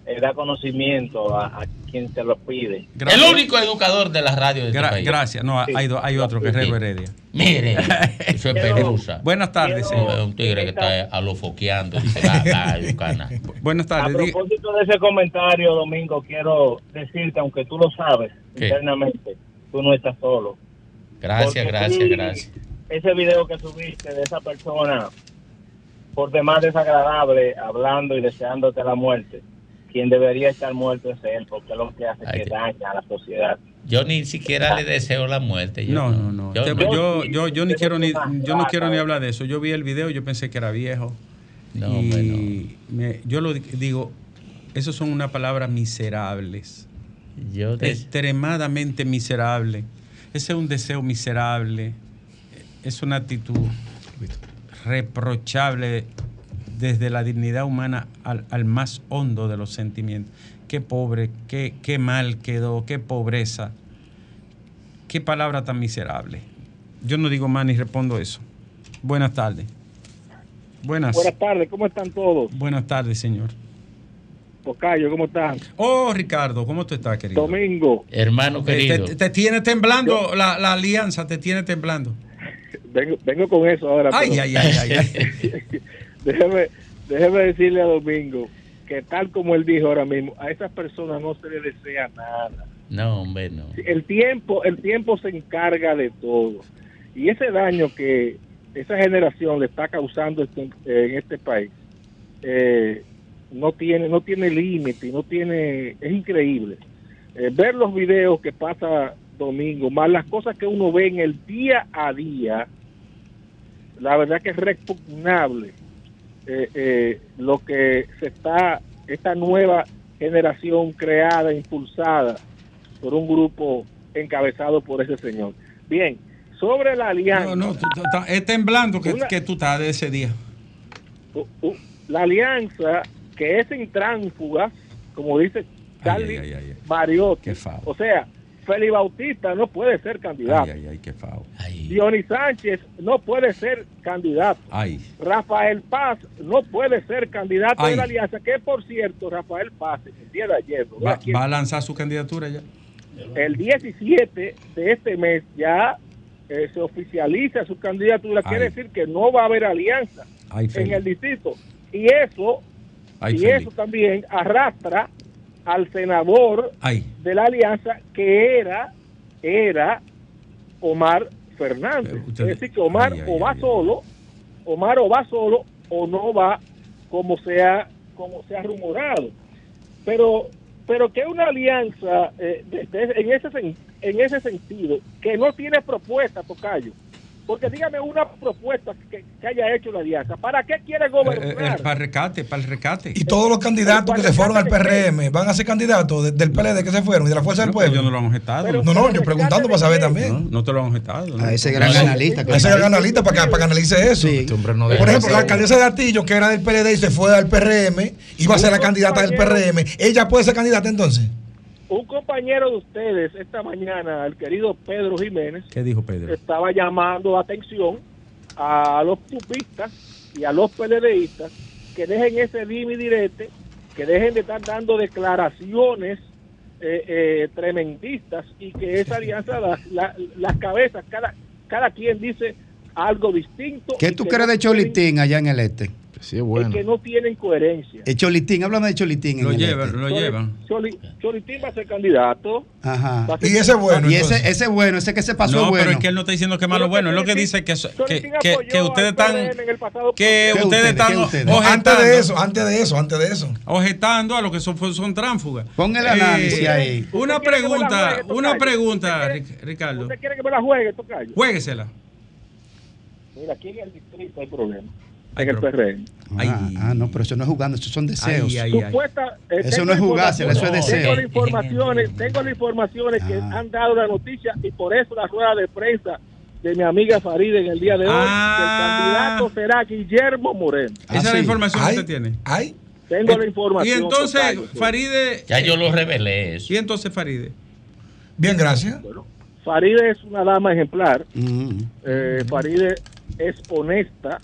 eh, da conocimiento a, a quien se lo pide. El único educador de la radio de este Gra- país. gracias. No, hay, do- hay otro que es Rego Heredia. Mire, (laughs) eso es pelusa. Buenas tardes, Es señor. un tigre que está alofoqueando. Dice, va, (laughs) Yucana. Buenas A tardes. diga- propósito de ese comentario, Domingo, quiero decirte, aunque tú lo sabes ¿Qué? internamente, tú no estás solo. Gracias, Porque gracias, sí, gracias. Ese video que subiste de esa persona, por demás desagradable, hablando y deseándote la muerte, quien debería estar muerto es él, porque es lo que hace Ay, que daña a la sociedad. Yo ni siquiera le deseo la muerte. Yo No, no, no. Yo Te- no. Yo, yo, yo ni Yo quiero ni, yo no quiero ni hablar de eso. Yo vi el video, yo pensé que era viejo. No, y me- yo lo di- digo, esos son unas palabras miserables. Yo de- Extremadamente miserables. Ese es un deseo miserable. Es una actitud reprochable desde la dignidad humana al, al más hondo de los sentimientos. Qué pobre, qué, qué mal quedó, qué pobreza. Qué palabra tan miserable. Yo no digo más ni respondo eso. Buenas tardes. Buenas. Buenas tardes, ¿cómo están todos? Buenas tardes, señor. Tocayo, ¿cómo están? Oh, Ricardo, ¿cómo tú estás, querido? Domingo, Hermano querido. te- te tiene temblando la, la alianza, te tiene temblando. (laughs) vengo, vengo con eso ahora. Ay, pero ay, ay, ay, ay. (laughs) déjeme, déjeme decirle a Domingo que tal como él dijo ahora mismo, a esas personas no se les desea nada. No, hombre, no. el tiempo el tiempo se encarga de todo y ese daño que esa generación le está causando este- en este país eh, no tiene no tiene límite no tiene es increíble Eh, ver los videos que pasa domingo más las cosas que uno ve en el día a día la verdad que es repugnable eh, eh, lo que se está esta nueva generación creada impulsada por un grupo encabezado por ese señor. Bien, sobre la alianza, No, no, tú- tú- tú- es temblando que, Una- que tú estás de ese día. la alianza que es intránfuga, como dice Charlie ay, ay, ay. Mariotti, o sea, Félix Bautista no puede ser candidato, Ay, ay, ay, qué fao. Dionis Sánchez no puede ser candidato, Ay, Rafael Paz no puede ser candidato Ay. de la alianza, que por cierto, Rafael Paz, el día de ayer, ¿no? va, a lanzar su candidatura ya. el 17 de este mes ya eh, se oficializa su candidatura, Ay. quiere decir que no va a haber alianza en el distrito. Y eso, y eso también arrastra al senador de la alianza que era, era Omar Fernández. Es decir, que Omar ay, ay, o va ay, solo, Omar o va solo o no va como sea, como se ha rumorado. Pero, pero que una alianza eh, de- de- en, ese, en ese sentido, que no tiene propuesta, Tocayo, Porque dígame una propuesta que, que haya hecho la alianza. ¿Para qué quiere Eh, eh, gobernar? para el rescate, para el rescate. Y todos los candidatos que se fueron al PRM van a ser candidatos de- del PLD que se fueron y de la Fuerza del No, Pueblo. ellos no lo han objetado. no, no, yo preguntando para saber también. No te lo han objetado. ¿no? A ese gran analista. A ese gran analista para que, para que analice eso. Por ejemplo, la alcaldesa de Atillo, que era del PLD y se fue al PRM, iba a ser la candidata del PRM. ¿Ella puede ser candidata entonces? Un compañero de ustedes esta mañana, el querido Pedro Jiménez, ¿Qué dijo Pedro? estaba llamando la atención a los pupistas y a los PLDistas que dejen ese dime y direte, que dejen de estar dando declaraciones eh, eh, tremendistas y que esa alianza, la- la- las cabezas, cada, cada quien dice algo distinto. ¿Qué tú crees de Cholitín allá en el este? Sí, es que no tienen coherencia. El Cholitín, háblame de Cholitín. Lo llevan, este. lo llevan. Choli- Cholitín va a ser candidato. Ajá. Ser- Y ese bueno, Y ese, ese bueno, ese que se pasó no, bueno. pero es que él no está diciendo que es malo bueno. Es lo que dice que, que, que, que ustedes están. Que ¿Qué ustedes ustedes? están ¿Qué ustedes? objetando. Antes de eso, antes de eso, antes de eso. Objetando a lo que son, son tránsfugas. Pon el Eh, análisis ahí. Una ¿Usted quiere que me la pregunta, juegue, una pregunta, Ric- Ricardo. ¿Usted quiere que me la juegue, Tocayo? Juéguesela. Mira, aquí en el distrito hay problemas. En el PRM. Ah, ah, no, pero eso no es jugando, eso son deseos. Supuesta- eh, Eso no es jugársela, eso es deseo. Tengo las informaciones, tengo las informaciones que Ah. han dado la noticia y por eso la rueda de prensa de mi amiga Faride en el día de hoy. Ah. que el candidato será Guillermo Moreno. Esa es la información que usted tiene. ¿Hay? Tengo la información. Y entonces. Faride. Ya yo lo revelé eso. Y entonces, Faride. Bien, gracias. Faride es una dama ejemplar. Mm, Eh, Faride es honesta.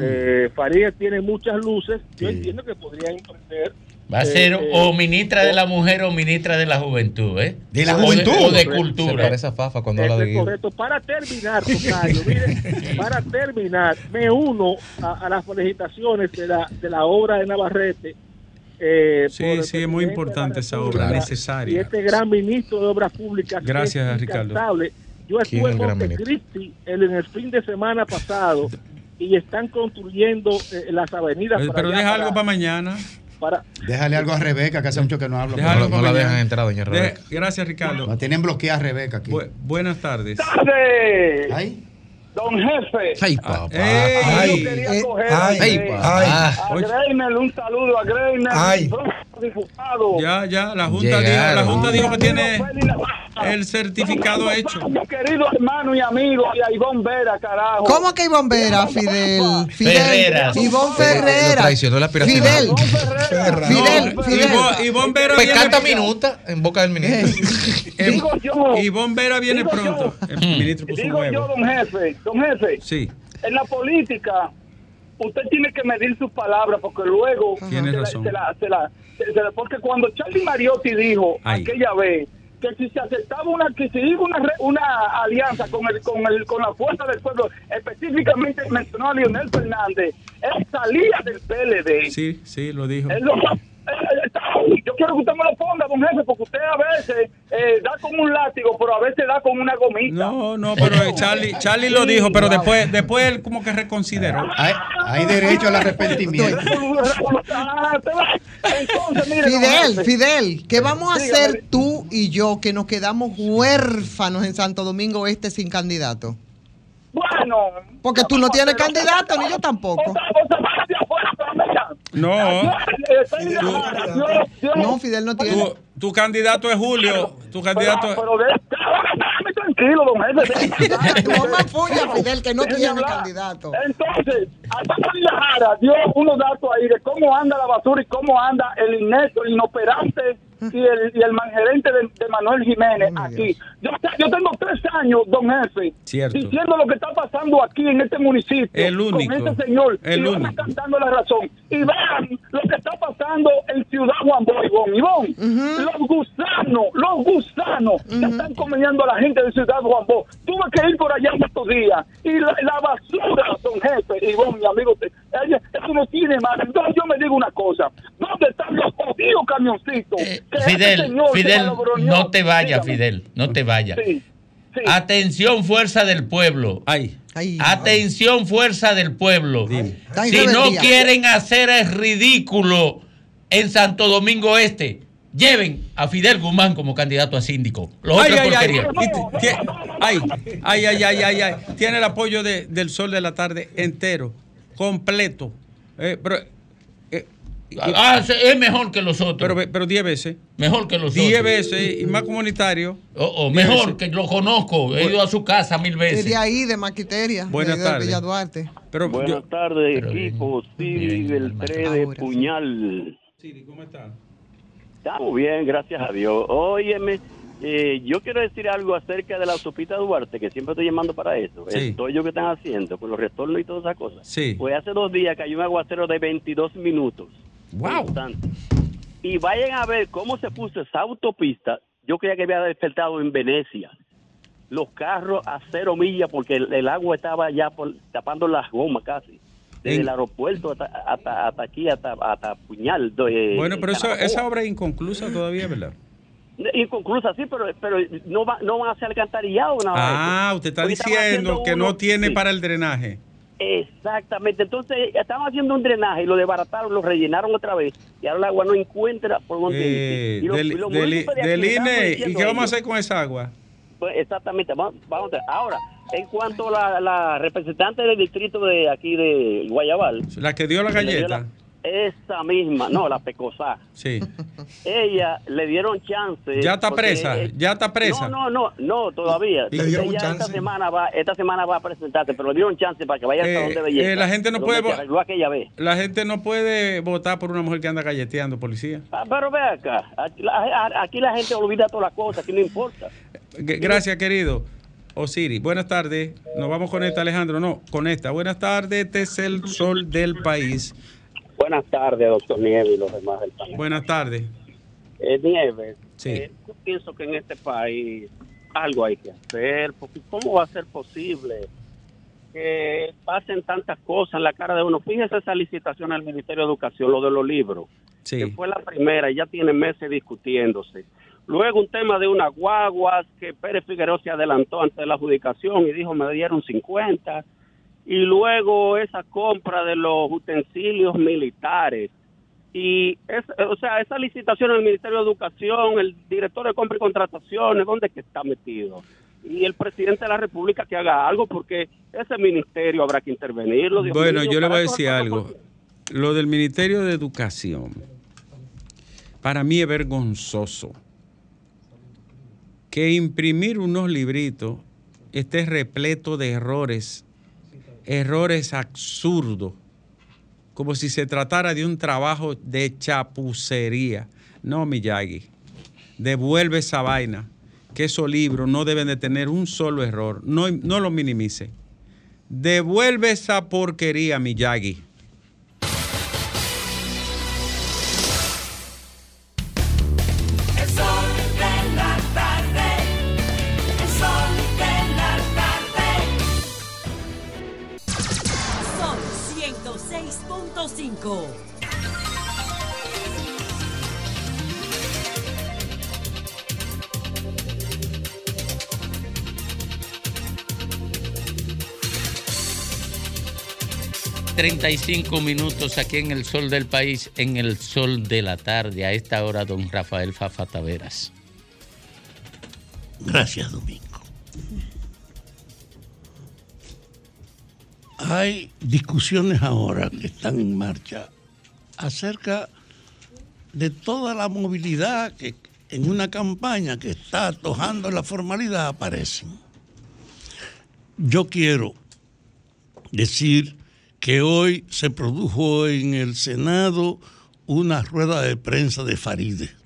Eh, Faride tiene muchas luces. Yo entiendo que podría emprender. Va a eh, ser eh, o ministra de la mujer o ministra de la juventud, ¿eh? De la O juventud. O de Se cultura. parece a Fafa cuando habla de correcto. Para terminar, Tocayo, mire, (laughs) para terminar, me uno a, a las felicitaciones de la, de la obra de Navarrete. eh, Sí, sí, es muy importante esa obra, Y necesaria. este gran ministro de Obras Públicas. que Gracias, es Ricardo. Yo ¿Quién estuve Montecristi el, en el fin de semana pasado (laughs) y están construyendo eh, las avenidas. Pero, para pero allá, deja para- algo para mañana. para, Déjale algo a Rebeca, que hace mucho que no algo no la dejan entrar, doña De- Rebeca. gracias, Ricardo. La tienen bloqueada Rebeca aquí. Bu- buenas tardes. tardes, Ay, don jefe. Ay, Ah, papá. ey. Yo quería eh, coger ay, ay, a Oye. Greiner, un saludo a Greiner, Ay. Diputado. Ya, ya, la Junta, dijo, la junta dijo que tiene el certificado hecho. Mi querido hermano y amigo, y a Ivonne Vera, carajo. ¿Cómo que Ivonne Vera, Fidel? Fidel. Ferreras. Ivonne Lo Ferrera. traicionó la aspiración. Fidel. Fidel, No, Fidel. Ivonne- Ivonne Vera Pues viene, minuta en boca del ministro. Digo yo, Ivonne Vera viene Digo pronto. yo. El ministro puso un digo yo, don jefe, don jefe, Sí, en la política usted tiene que medir sus palabras porque luego se la- razón. se la- se la- se- se la- porque cuando Charlie Mariotti dijo Ay. aquella vez que si se aceptaba una que se iba una una alianza con el con el con la fuerza del pueblo específicamente mencionó a Leonel Fernández él salía del PLD sí, sí, lo dijo. Él lo- yo quiero que usted me lo ponga, don jefe, porque usted a veces eh, da con un látigo, pero a veces da con una gomita. No, no, pero eh, Charlie, Charlie lo dijo, pero después, después él como que reconsideró. hay, hay derecho al arrepentimiento. Entonces, mire, Fidel, Fidel, ¿qué vamos a Dígame. hacer tú y yo que nos quedamos huérfanos en Santo Domingo Este sin candidato? Bueno. Porque tú no tienes candidato, ni yo tampoco. No, (laughs) No, Fidel no tiene. tu, tu candidato es Julio. Tu candidato es. Tranquilo, don jefe. (laughs) Tu mamá fuya, Fidel, que no tiene candidato. Entonces, Alfonso Jara dio unos datos ahí de cómo anda la basura y cómo anda el inepto, el inoperante y el, y el mangerente de, de Manuel Jiménez aquí. Yo, yo tengo tres años, don jefe, Cierto. diciendo lo que está pasando aquí en este municipio El único. con este señor El y único. están dando la razón. Y vean lo que está pasando en Ciudad Juan Boy, Ivonne. Ivonne, los gusanos, los gusanos que están comiendo a la gente de Ciudad Juan Boy. Tuve que ir por allá estos días y la, la basura, don jefe, Ivonne, mi amigo, te- ella- eso no tiene más. Entonces yo me digo una cosa, ¿dónde están los jodidos camioncitos? este Fidel, señor Fidel, no te vayas, Dígame. Fidel, no te vayas. Sí, sí. Atención, fuerza del pueblo. Ay, Ay, Atención, fuerza del pueblo. Si no quieren hacer el ridículo en Santo Domingo Este, lleven a Fidel Guzmán como candidato a síndico. Los Ay, otros ay, ay, ay, ay, ay, ay, ay, ay. Tiene el apoyo de- del sol de la tarde entero, completo. Eh, pero, Ah, se- es mejor que los otros. pero, pero 10 veces. Mejor que los 10 otros. veces y más comunitario. O, o Diez mejor veces. que lo conozco. He ido a su casa mil Y veces. de ahí, de Maquiteria. Buenas de, de tardes. Villa Duarte. Pero Buenas tardes, equipo. Sí, bien, del hermano. 3 de. Puñal. Siri, ¿cómo está? Estamos bien, gracias a Dios. Óyeme, eh, yo quiero decir algo acerca de la autopista Duarte, que siempre estoy llamando para eso. Sí. El tollo que están haciendo, con los retornos y todas esas cosas. Sí. Pues hace dos días cayó un aguacero de 22 minutos. Wow. Constante. Y vayan a ver cómo se puso esa autopista. Yo creía que había despertado en Venecia. Los carros a cero millas porque el, el agua estaba ya por- tapando las gomas casi. Desde En- el aeropuerto hasta, hasta, hasta aquí, hasta, hasta Puñal. de- Bueno, pero eso, esa obra es inconclusa todavía, ¿verdad? Inconclusa, sí, pero, pero no, va, no van a hacer alcantarillado. Nada Ah, usted está diciendo que no tiene sí, para el drenaje. Exactamente, entonces estaban haciendo un drenaje y lo desbarataron, lo rellenaron otra vez y ahora el agua no encuentra por dónde Eh, irse. Y los- del, y los del- municipios de aquí del estaban INE, ¿y diciendo qué vamos a hacer con esa agua? Pues exactamente, vamos, vamos a. Ahora, en cuanto a la, la representante del distrito de aquí de Guayabal, La que dio la galleta. Esa misma, no, la Pecosá, Sí. ella le dieron chance. Ya está presa, ya está presa. No, no, no, no, todavía. Le dieron un Ella chance. Esta semana va, esta semana va a presentarse, pero le dieron chance para que vaya al Eh, salón de belleza. eh, la gente no donde puede aquella vez. La gente no puede votar por una mujer que anda galleteando, policía. Ah, pero ve acá, aquí la, aquí la gente olvida todas las cosas, aquí no importa. Gracias, querido. Osiri, buenas tardes. Nos vamos con esta, Alejandro. No, con esta. Buenas tardes, este es el sol del país. Buenas tardes, doctor Nieves y los demás del panel. Buenas tardes. Eh, Nieves, Sí. eh, yo pienso que en este país algo hay que hacer, porque ¿cómo va a ser posible que pasen tantas cosas en la cara de uno? Fíjese esa licitación al Ministerio de Educación, lo de los libros, Sí. que fue la primera y ya tiene meses discutiéndose. Luego un tema de unas guaguas que Pérez Figueroa se adelantó antes de la adjudicación y dijo me dieron 50. Y luego esa compra de los utensilios militares. Y, es, o sea, esa licitación en el Ministerio de Educación, el director de compra y contrataciones, ¿dónde es que está metido? Y el presidente de la República que haga algo, porque ese ministerio habrá que intervenirlo. Dios Bueno, mío, yo le voy a decir algo. Lo del Ministerio de Educación, para mí es vergonzoso que imprimir unos libritos esté repleto de errores, errores absurdos, como si se tratara de un trabajo de chapucería. No, Miyagi, devuelve esa vaina, que esos libros no deben de tener un solo error, no, no lo minimice. Devuelve esa porquería, Miyagi. 35 minutos aquí en el sol del país, en el sol de la tarde. A esta hora, don Rafael Fafa Taveras. Gracias, Domingo. Hay discusiones ahora que están en marcha acerca de toda la movilidad que en una campaña que está tojando la formalidad aparecen. Yo quiero decir que hoy se produjo en el Senado una rueda de prensa de Faride,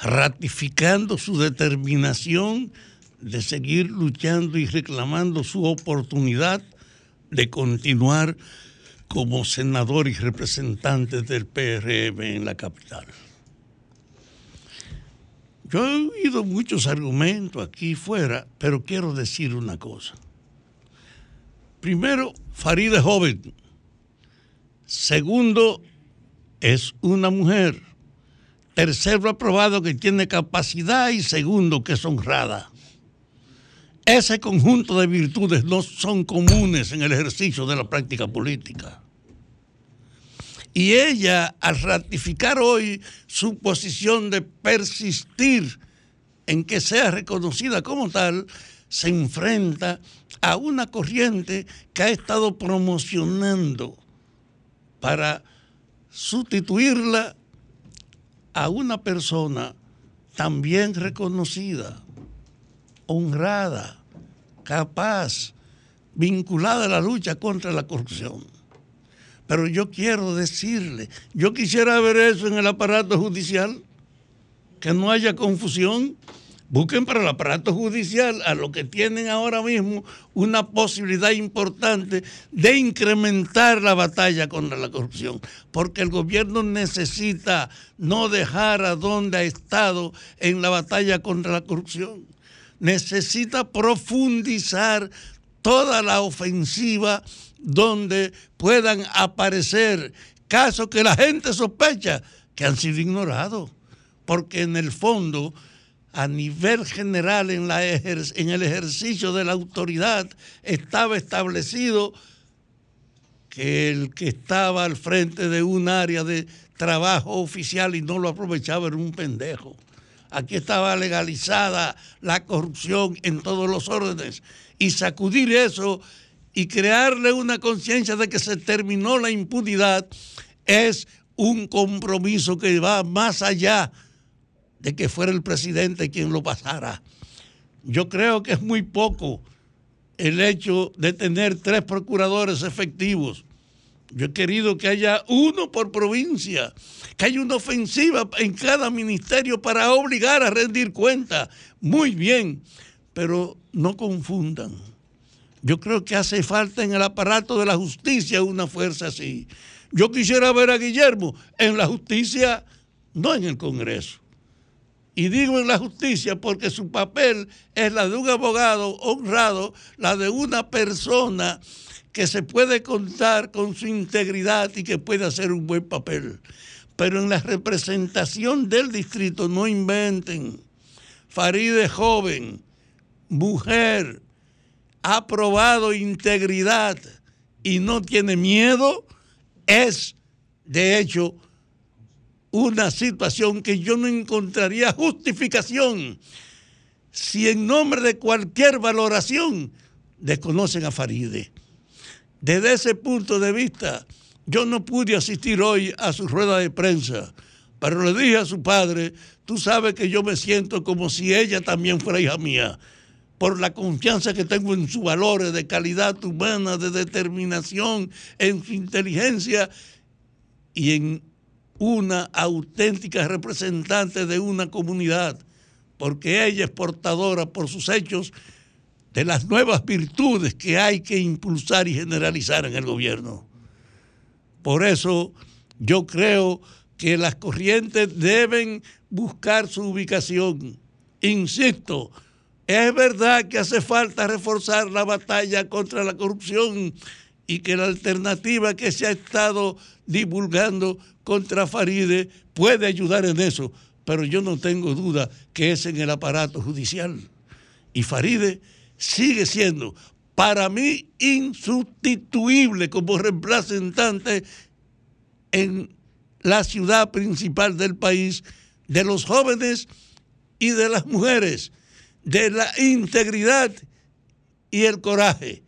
ratificando su determinación de seguir luchando y reclamando su oportunidad de continuar como senador y representante del PRM en la capital. Yo he oído muchos argumentos aquí fuera, pero quiero decir una cosa. Primero, Faride joven. Segundo, es una mujer. Tercero, ha probado que tiene capacidad y segundo, que es honrada. Ese conjunto de virtudes no son comunes en el ejercicio de la práctica política. Y ella, al ratificar hoy su posición de persistir en que sea reconocida como tal, se enfrenta una corriente que ha estado promocionando para sustituirla a una persona también reconocida, honrada, capaz, vinculada a la lucha contra la corrupción. Pero yo quiero decirle, yo quisiera ver eso en el aparato judicial, que no haya confusión. Busquen para el aparato judicial a lo que tienen ahora mismo una posibilidad importante de incrementar la batalla contra la corrupción, porque el gobierno necesita no dejar a donde ha estado en la batalla contra la corrupción. Necesita profundizar toda la ofensiva donde puedan aparecer casos que la gente sospecha que han sido ignorados, porque en el fondo, a nivel general, en, el ejercicio de la autoridad, estaba establecido que el que estaba al frente de un área de trabajo oficial y no lo aprovechaba era un pendejo. Aquí estaba legalizada la corrupción en todos los órdenes y sacudir eso y crearle una conciencia de que se terminó la impunidad es un compromiso que va más allá de que fuera el presidente quien lo pasara. Yo creo que es muy poco el hecho de tener tres procuradores efectivos. Yo he querido que haya uno por provincia, que haya una ofensiva en cada ministerio para obligar a rendir cuenta. Muy bien, pero no confundan. Yo creo que hace falta en el aparato de la justicia una fuerza así. Yo quisiera ver a Guillermo en la justicia, no en el Congreso. Y digo en la justicia porque su papel es la de un abogado honrado, la de una persona que se puede contar con su integridad y que puede hacer un buen papel. Pero en la representación del distrito no inventen. Faride joven, mujer, ha probado integridad y no tiene miedo, es de hecho una situación que yo no encontraría justificación si en nombre de cualquier valoración desconocen a Faride. Desde ese punto de vista, yo no pude asistir hoy a su rueda de prensa, pero le dije a su padre, tú sabes que yo me siento como si ella también fuera hija mía, por la confianza que tengo en sus valores de calidad humana, de determinación, en su inteligencia y en una auténtica representante de una comunidad, porque ella es portadora por sus hechos de las nuevas virtudes que hay que impulsar y generalizar en el gobierno. Por eso yo creo que las corrientes deben buscar su ubicación. Insisto, es verdad que hace falta reforzar la batalla contra la corrupción y que la alternativa que se ha estado divulgando contra Faride puede ayudar en eso, pero yo no tengo duda que es en el aparato judicial. Y Faride sigue siendo para mí insustituible como representante en la ciudad principal del país de los jóvenes y de las mujeres, de la integridad y el coraje.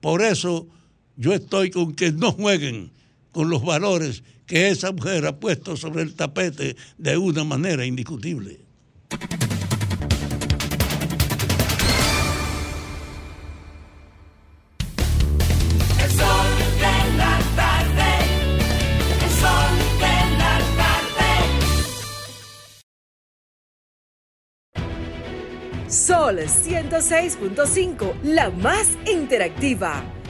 Por eso yo estoy con que no jueguen con los valores que esa mujer ha puesto sobre el tapete de una manera indiscutible. El sol de la tarde. El sol de la tarde. Sol 106.5, la más interactiva.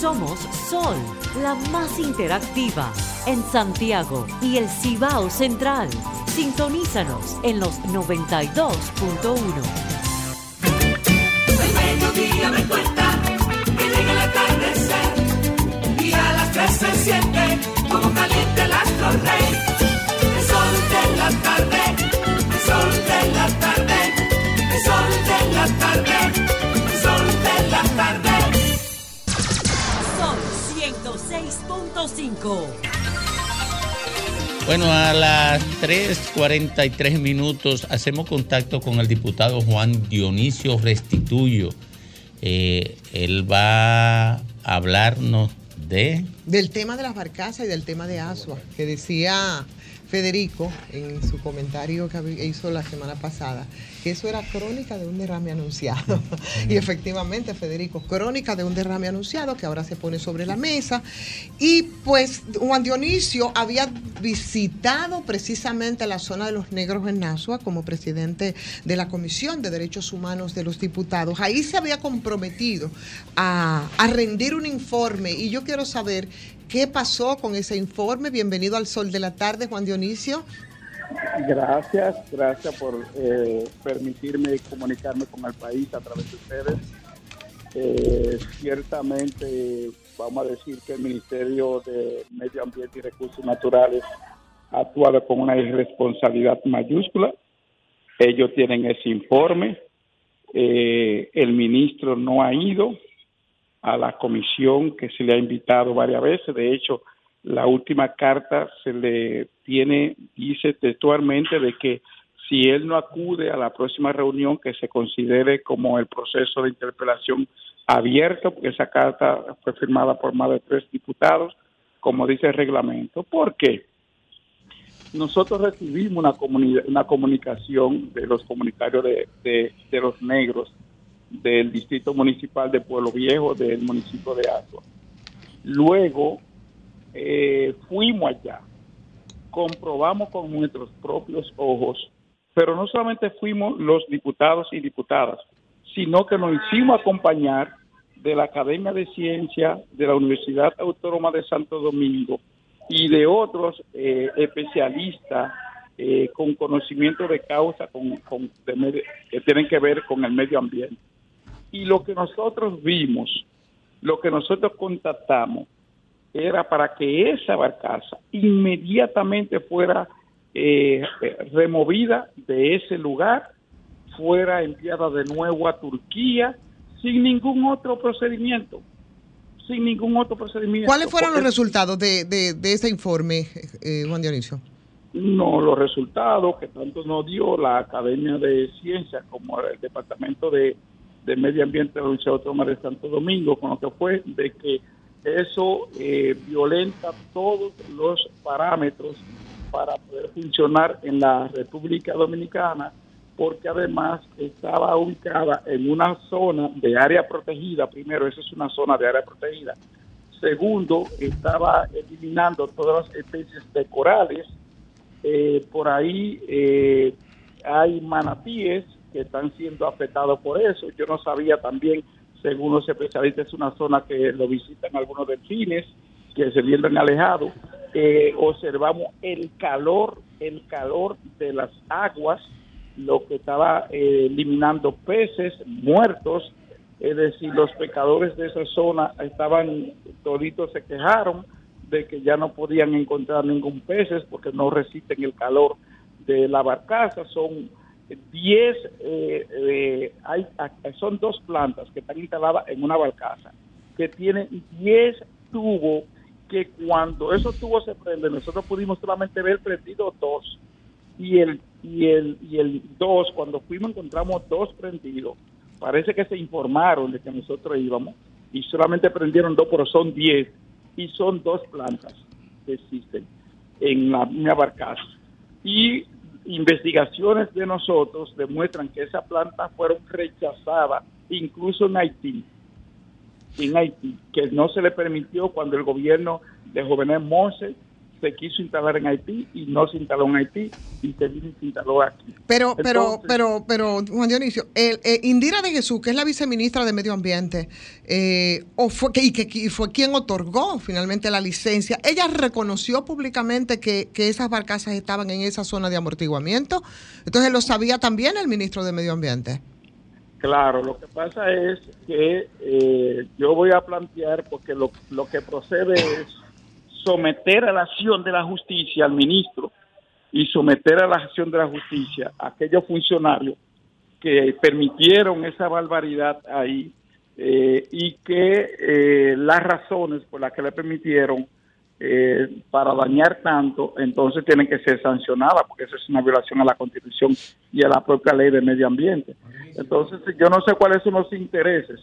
Somos Sol, la más interactiva en Santiago y el Cibao Central. Sintonízanos en los 92.1. El mediodía me cuenta que llega el atardecer y a las tres se siente como caliente el astro rey. El sol de la tarde, el sol de la tarde, el sol de la tarde, Bueno, a las 3.43 minutos hacemos contacto con el diputado Juan Dionisio Restituyo. Eh, él va a hablarnos de... Del tema de las barcazas y del tema de Asua, que decía Federico en su comentario que hizo la semana pasada, que eso era crónica de un derrame anunciado. (laughs) y efectivamente, Federico, crónica de un derrame anunciado que ahora se pone sobre la mesa. Y pues Juan Dionisio había visitado precisamente la zona de los negros en Asua como presidente de la Comisión de Derechos Humanos de los Diputados. Ahí se había comprometido a, a rendir un informe y yo quiero saber qué pasó con ese informe. Bienvenido al Sol de la Tarde, Juan Dionisio. Gracias, gracias por eh, permitirme comunicarme con el país a través de ustedes. Eh, ciertamente, vamos a decir que el Ministerio de Medio Ambiente y Recursos Naturales ha actuado con una irresponsabilidad mayúscula. Ellos tienen ese informe. Eh, el ministro no ha ido a la comisión que se le ha invitado varias veces. De hecho, la última carta se le tiene, dice textualmente de que si él no acude a la próxima reunión que se considere como el proceso de interpelación abierto, porque esa carta fue firmada por más de tres diputados, como dice el reglamento. ¿Por qué? Nosotros recibimos una, una comunicación de los comunitarios de- de los negros del Distrito Municipal de Pueblo Viejo, del municipio de Asua. Luego eh, fuimos allá, comprobamos con nuestros propios ojos, pero no solamente fuimos los diputados y diputadas, sino que nos hicimos acompañar de la Academia de Ciencia de la Universidad Autónoma de Santo Domingo y de otros eh, especialistas eh, con conocimiento de causa con, que tienen que ver con el medio ambiente. Y lo que nosotros vimos, lo que nosotros contactamos, era para que esa barcaza inmediatamente fuera eh, removida de ese lugar, fuera enviada de nuevo a Turquía sin ningún otro procedimiento, sin ningún otro procedimiento. ¿Cuáles fueron los resultados de, de- de ese informe, eh, Juan Dionisio? No, los resultados que tanto nos dio la Academia de Ciencias como el Departamento de, de Medio Ambiente de la Universidad Autónoma de Santo Domingo, con lo que fue de que eso eh, violenta todos los parámetros para poder funcionar en la República Dominicana, porque además estaba ubicada en una zona de área protegida. Primero, esa es una zona de área protegida. Segundo, estaba eliminando todas las especies de corales. Eh, por ahí eh, hay manatíes que están siendo afectados por eso. Yo no sabía también, según los especialistas, es una zona que lo visitan algunos delfines que se vienen alejados. Eh, observamos el calor, el calor de las aguas, lo que estaba eh, eliminando peces muertos. Es decir, los pescadores de esa zona estaban, toditos se quejaron de que ya no podían encontrar ningún peces porque no resisten el calor de la barcaza. Son 10, eh, eh, hay, son dos plantas que están instaladas en una barcaza que tienen 10 tubos que cuando esos tubos se prenden, nosotros pudimos solamente ver prendidos dos. Y el, y el, y el dos, cuando fuimos encontramos dos prendidos. Parece que se informaron de que nosotros íbamos y solamente prendieron dos, pero son 10 y son dos plantas que existen en la barcaza. Y investigaciones de nosotros demuestran que esas plantas fueron rechazadas incluso en Haití. en que no se le permitió cuando el gobierno de Jovenel Morse se quiso instalar en Haití y no se instaló en Haití y se instaló aquí. Pero, pero, Entonces- pero, pero, Juan Dionisio, el, eh, Indira de Jesús, que es la viceministra de Medio Ambiente, eh, o fue, que, y que y fue quien otorgó finalmente la licencia, ella reconoció públicamente que, que esas barcazas estaban en esa zona de amortiguamiento. Entonces lo sabía también el ministro de Medio Ambiente. Claro, lo que pasa es que eh, yo voy a plantear, porque lo, lo que procede es someter a la acción de la justicia al ministro y someter a la acción de la justicia a aquellos funcionarios que permitieron esa barbaridad ahí eh, y que eh, las razones por las que le permitieron eh, para dañar tanto, entonces tienen que ser sancionadas, porque eso es una violación a la Constitución y a la propia ley de medio ambiente. Entonces, yo no sé cuáles son los intereses.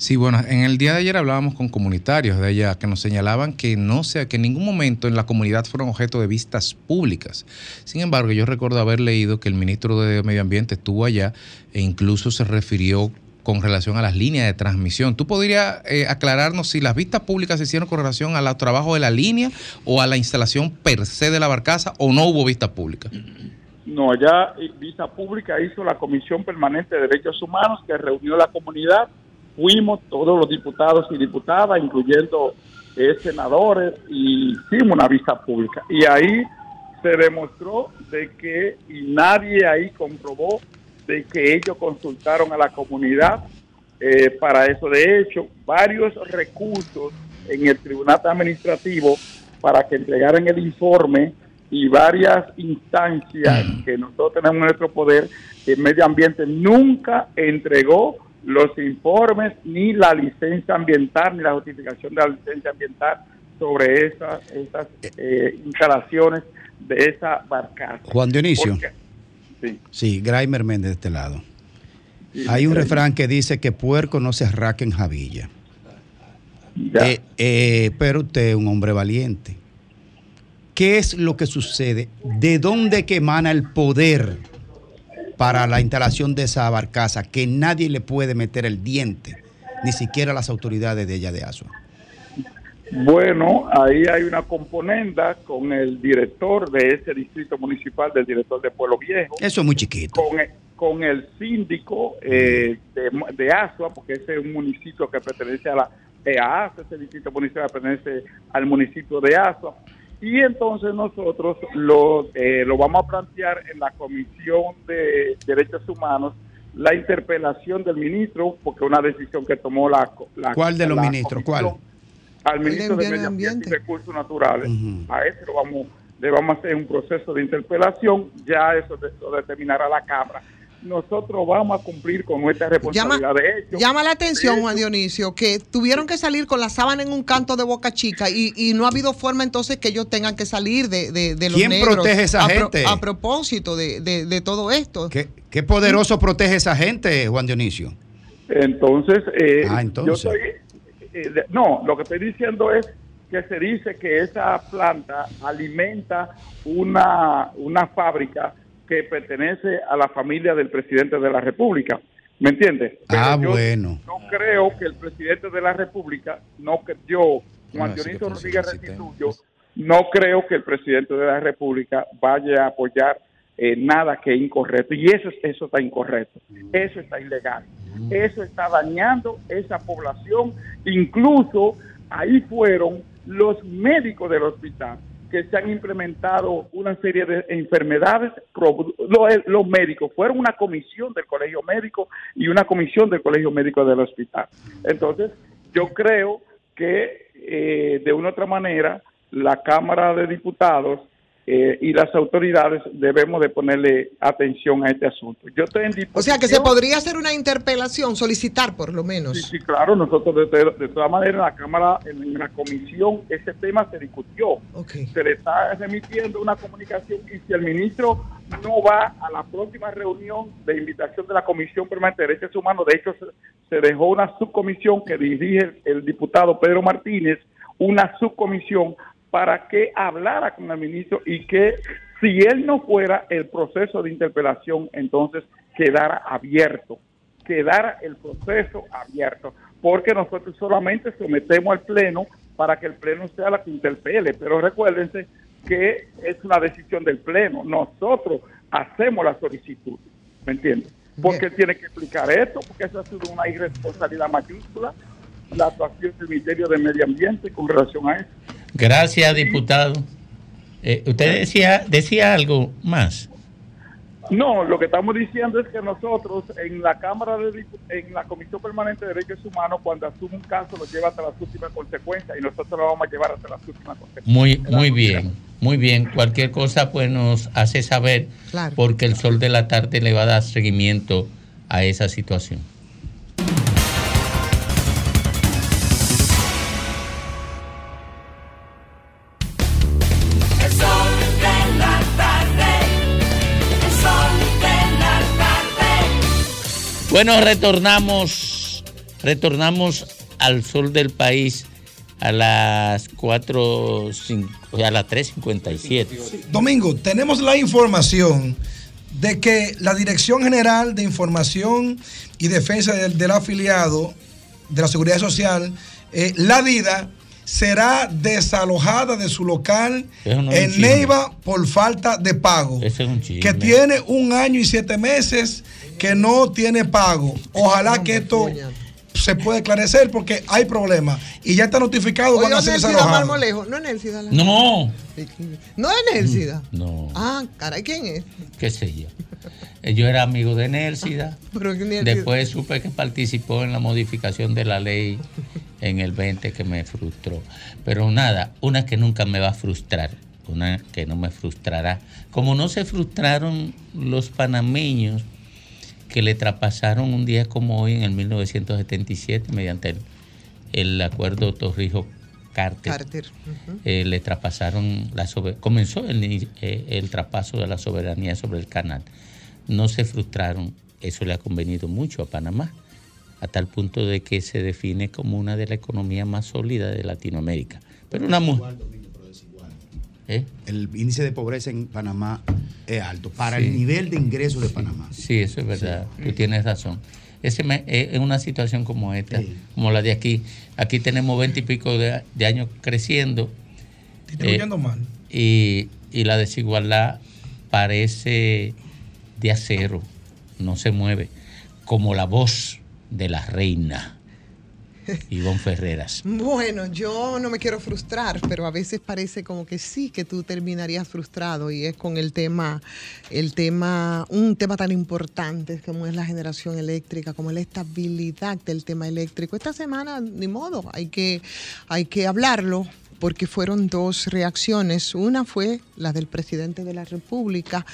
Sí, bueno, en el día de ayer hablábamos con comunitarios de allá que nos señalaban que no sea que en ningún momento en la comunidad fueron objeto de vistas públicas. Sin embargo, yo recuerdo haber leído que el ministro de Medio Ambiente estuvo allá e incluso se refirió con relación a las líneas de transmisión. ¿Tú podrías eh, aclararnos si las vistas públicas se hicieron con relación al trabajo de la línea o a la instalación per se de la barcaza o no hubo vistas públicas? No, ya eh, Vista Pública hizo la Comisión Permanente de Derechos Humanos que reunió la comunidad. Fuimos todos los diputados y diputadas, incluyendo eh, senadores, y hicimos una vista pública. Y ahí se demostró de que, y nadie ahí comprobó de que ellos consultaron a la comunidad eh, para eso. De hecho, varios recursos en el Tribunal Administrativo para que entregaran el informe y varias instancias que nosotros tenemos en nuestro poder, el medio ambiente nunca entregó los informes ni la licencia ambiental ni la justificación de la licencia ambiental sobre esas, esas eh, instalaciones de esa barcaza. Juan Dionisio. Sí. Sí, Graimer Méndez de este lado. Sí, Hay un refrán que dice que puerco no se arraca en jabilla. Eh, eh, pero usted es un hombre valiente. ¿Qué es lo que sucede? ¿De dónde que emana el poder para la instalación de esa barcaza que nadie le puede meter el diente, ni siquiera las autoridades de ella de Asua? Bueno, ahí hay una componenda con el director de ese distrito municipal, del director de Pueblo Viejo. Eso es muy chiquito. Con el, con el síndico eh, de, de Asua, porque ese es un municipio que pertenece a la eh, a Asua, ese distrito municipal pertenece al municipio de Asua. Y entonces nosotros lo, eh, lo vamos a plantear en la Comisión de Derechos Humanos, la interpelación del ministro, porque una decisión que tomó la... la ¿Cuál de los la ministros? ¿Cuál? al ministro de Medio Ambiente y Recursos Naturales. A ese lo vamos, le vamos a hacer un proceso de interpelación, ya eso lo determinará la Cámara. Nosotros vamos a cumplir con nuestra Llama, responsabilidad de hecho. llama la atención, Juan Dionisio, que tuvieron que salir con la sábana en un canto de Boca Chica y, y no ha habido forma entonces que ellos tengan que salir de, de, de los ¿Quién negros. protege a esa pro- gente? a propósito de, de- de todo esto. ¿Qué, qué poderoso protege esa gente, Juan Dionisio? Entonces, eh, Ah, entonces. yo estoy, eh, de- no, lo que estoy diciendo es que se dice que esa planta alimenta una, una fábrica que pertenece a la familia del presidente de la República. ¿Me entiendes? Ah, yo bueno. No creo que el presidente de la República, no que yo, Juan No, Dionisio Rodríguez Restituyo, no creo que el presidente de la República vaya a apoyar eh, nada que es incorrecto. Y eso, eso está incorrecto. Eso está ilegal. Eso está dañando esa población. Incluso ahí fueron los médicos del hospital que se han implementado una serie de enfermedades. Los médicos fueron una comisión del colegio médico y una comisión del colegio médico del hospital. Entonces, yo creo que eh, de una u otra manera la Cámara de Diputados eh, y las autoridades debemos de ponerle atención a este asunto. Yo estoy en O sea que se podría hacer una interpelación, solicitar por lo menos. Sí, sí, claro, nosotros de, de- todas maneras en la Cámara, en, la comisión, ese tema se discutió. Se le está remitiendo una comunicación y si el ministro no va a la próxima reunión de invitación de la Comisión Permanente de Derechos Humanos, de hecho se, se dejó una subcomisión que dirige el, el diputado Pedro Martínez, una subcomisión para que hablara con el ministro y que si él no fuera, el proceso de interpelación entonces quedara abierto quedara el proceso abierto, porque nosotros solamente sometemos al Pleno para que el Pleno sea la que interpele, pero recuérdense que es una decisión del Pleno, nosotros hacemos la solicitud, ¿me entiendes? Porque él tiene que explicar esto, porque eso ha sido una irresponsabilidad mayúscula, la actuación del Ministerio de Medio Ambiente con relación a eso. Gracias, diputado. Eh, usted decía, decía algo más. No, lo que estamos diciendo es que nosotros en la Cámara de en la Comisión Permanente de Derechos Humanos, cuando asume un caso, lo lleva hasta las últimas consecuencias y nosotros lo vamos a llevar hasta las últimas consecuencias. Muy, muy bien, muy bien. Cualquier cosa pues nos hace saber Claro. porque el sol de la tarde le va a dar seguimiento a esa situación. Bueno, retornamos, retornamos al sol del país a las 4, a las 3.57. Domingo, tenemos la información de que la Dirección General de Información y Defensa del, del Afiliado de la Seguridad Social, eh, la DIDA, será desalojada de su local no en. Neiva por falta de pago. Ese es un. Que tiene un año y siete meses que no tiene pago. Ojalá que esto se pueda esclarecer porque hay problemas. Y ya está notificado, Oye, van a ser Nelsida desalojados. Marmolejo. No es Nelsida. la- No, No es Nelsida. no, Ah, caray, ¿quién es? qué sé yo. Eh, Yo era amigo de Nelsida. (laughs) Pero que Nelsida- Después supe que participó en la modificación de la ley en el 20 que me frustró. Pero nada, una que nunca me va a frustrar, una que no me frustrará. Como no se frustraron los panameños que le traspasaron un día como hoy en el 1977 mediante el, el acuerdo Torrijos-Carter. Carter. eh, le traspasaron la sober- comenzó el, eh, el traspaso de la soberanía sobre el canal. No se frustraron, eso le ha convenido mucho a Panamá, a tal punto de que se define como una de las economías más sólidas de Latinoamérica. Pero una mujer... ¿Eh? El índice de pobreza en Panamá es alto para Sí. el nivel de ingresos de Panamá. Sí, eso es verdad. Tú tienes razón. Ese me- eh, en una situación como esta, como la de aquí, aquí tenemos veinte y pico de, de años creciendo. Distribuyendo eh, mal. Y, y la desigualdad parece de acero, no se mueve, como la voz de la reina, (laughs) Ivonne Ferreras. Bueno, yo no me quiero frustrar, pero a veces parece como que sí, que tú terminarías frustrado y es con el tema, el tema, un tema tan importante como es la generación eléctrica, como la estabilidad del tema eléctrico. Esta semana, ni modo, hay que, hay que hablarlo porque fueron dos reacciones. Una fue la del presidente de la República.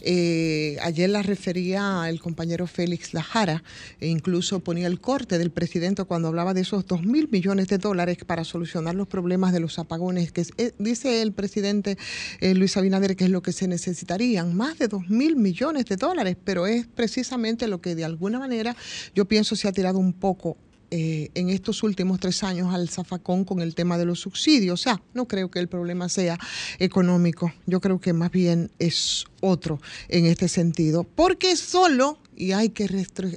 Eh, ayer la refería el compañero Félix Lajara e incluso ponía el corte del presidente cuando hablaba de esos dos mil millones de dólares para solucionar los problemas de los apagones. Que eh, dice el presidente eh, Luis Abinader que es lo que se necesitarían, más de dos mil millones de dólares, pero es precisamente lo que de alguna manera yo pienso se ha tirado un poco eh, en estos últimos tres años al zafacón con el tema de los subsidios. O sea, no creo que el problema sea económico. Yo creo que más bien es otro en este sentido. Porque solo, y hay que,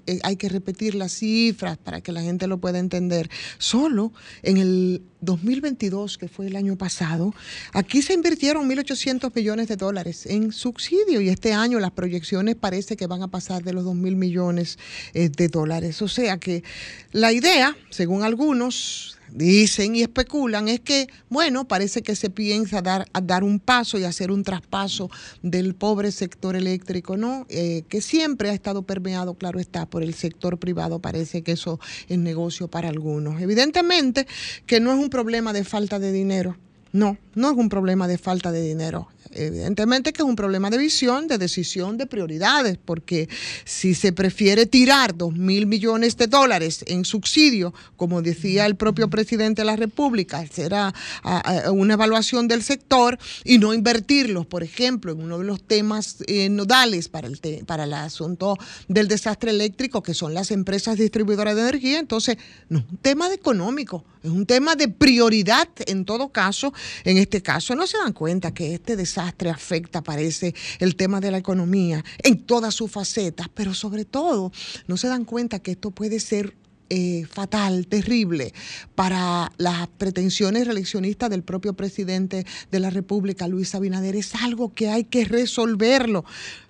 eh, hay que repetir las cifras para que la gente lo pueda entender, solo en el 2022, que fue el año pasado, aquí se invirtieron 1.800 millones de dólares en subsidio y este año las proyecciones parece que van a pasar de los 2.000 millones eh, de dólares. O sea que la idea, según algunos dicen y especulan, es que, bueno, parece que se piensa dar, dar un paso y hacer un traspaso del pobre sector eléctrico, ¿no? Eh, que siempre ha estado permeado, claro está, por el sector privado. Parece que eso es negocio para algunos. Evidentemente que no es un problema de falta de dinero. No, no es un problema de falta de dinero. Evidentemente que es un problema de visión, de decisión, de prioridades, porque si se prefiere tirar dos mil millones de dólares en subsidio, como decía el propio presidente de la República, será una evaluación del sector y no invertirlos, por ejemplo, en uno de los temas eh, nodales para el, para el asunto del desastre eléctrico, que son las empresas distribuidoras de energía, entonces no es un tema económico, es un tema de prioridad en todo caso. En este caso, no se dan cuenta que este desastre afecta, parece, el tema de la economía en todas sus facetas, pero sobre todo no se dan cuenta que esto puede ser eh, fatal, terrible para las pretensiones reeleccionistas del propio presidente de la República, Luis Abinader. Es algo que hay que resolverlo.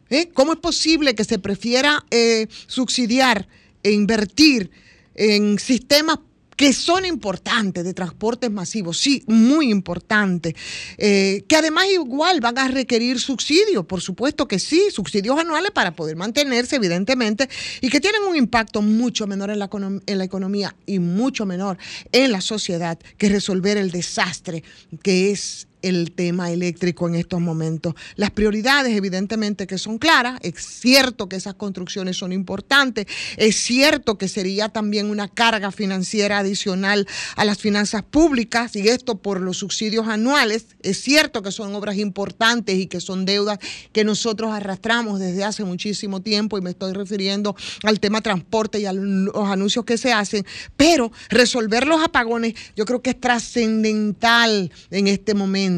¿Eh? ¿Cómo es posible que se prefiera eh, subsidiar e invertir en sistemas que son importantes de transportes masivos, sí, muy importantes, eh, que además igual van a requerir subsidios, por supuesto que sí, subsidios anuales para poder mantenerse, evidentemente, y que tienen un impacto mucho menor en la, econom- en la economía y mucho menor en la sociedad que resolver el desastre que es el tema eléctrico en estos momentos. Las prioridades, evidentemente, que son claras. Es cierto que esas construcciones son importantes. Es cierto que sería también una carga financiera adicional a las finanzas públicas y esto por los subsidios anuales. Es cierto que son obras importantes y que son deudas que nosotros arrastramos desde hace muchísimo tiempo y me estoy refiriendo al tema transporte y a los anuncios que se hacen. Pero resolver los apagones yo creo que es trascendental en este momento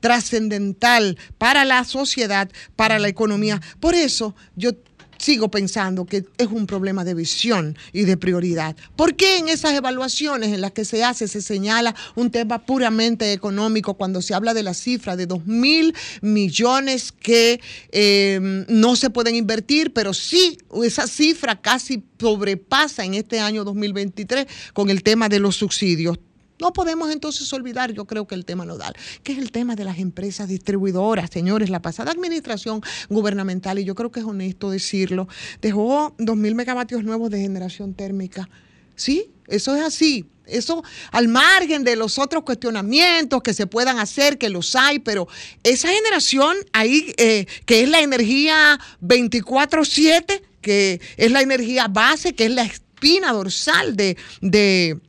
trascendental para la sociedad, para la economía. Por eso yo sigo pensando que es un problema de visión y de prioridad. ¿Por qué en esas evaluaciones en las que se hace se señala un tema puramente económico cuando se habla de la cifra de 2 mil millones que eh, no se pueden invertir, pero sí esa cifra casi sobrepasa en este año 2023 con el tema de los subsidios? No podemos entonces olvidar, yo creo que el tema nodal, que es el tema de las empresas distribuidoras. Señores, la pasada administración gubernamental, y yo creo que es honesto decirlo, dejó 2.000 megavatios nuevos de generación térmica. Sí, eso es así. Eso al margen de los otros cuestionamientos que se puedan hacer, que los hay, pero esa generación ahí, eh, que es la energía 24/7, que es la energía base, que es la espina dorsal de, de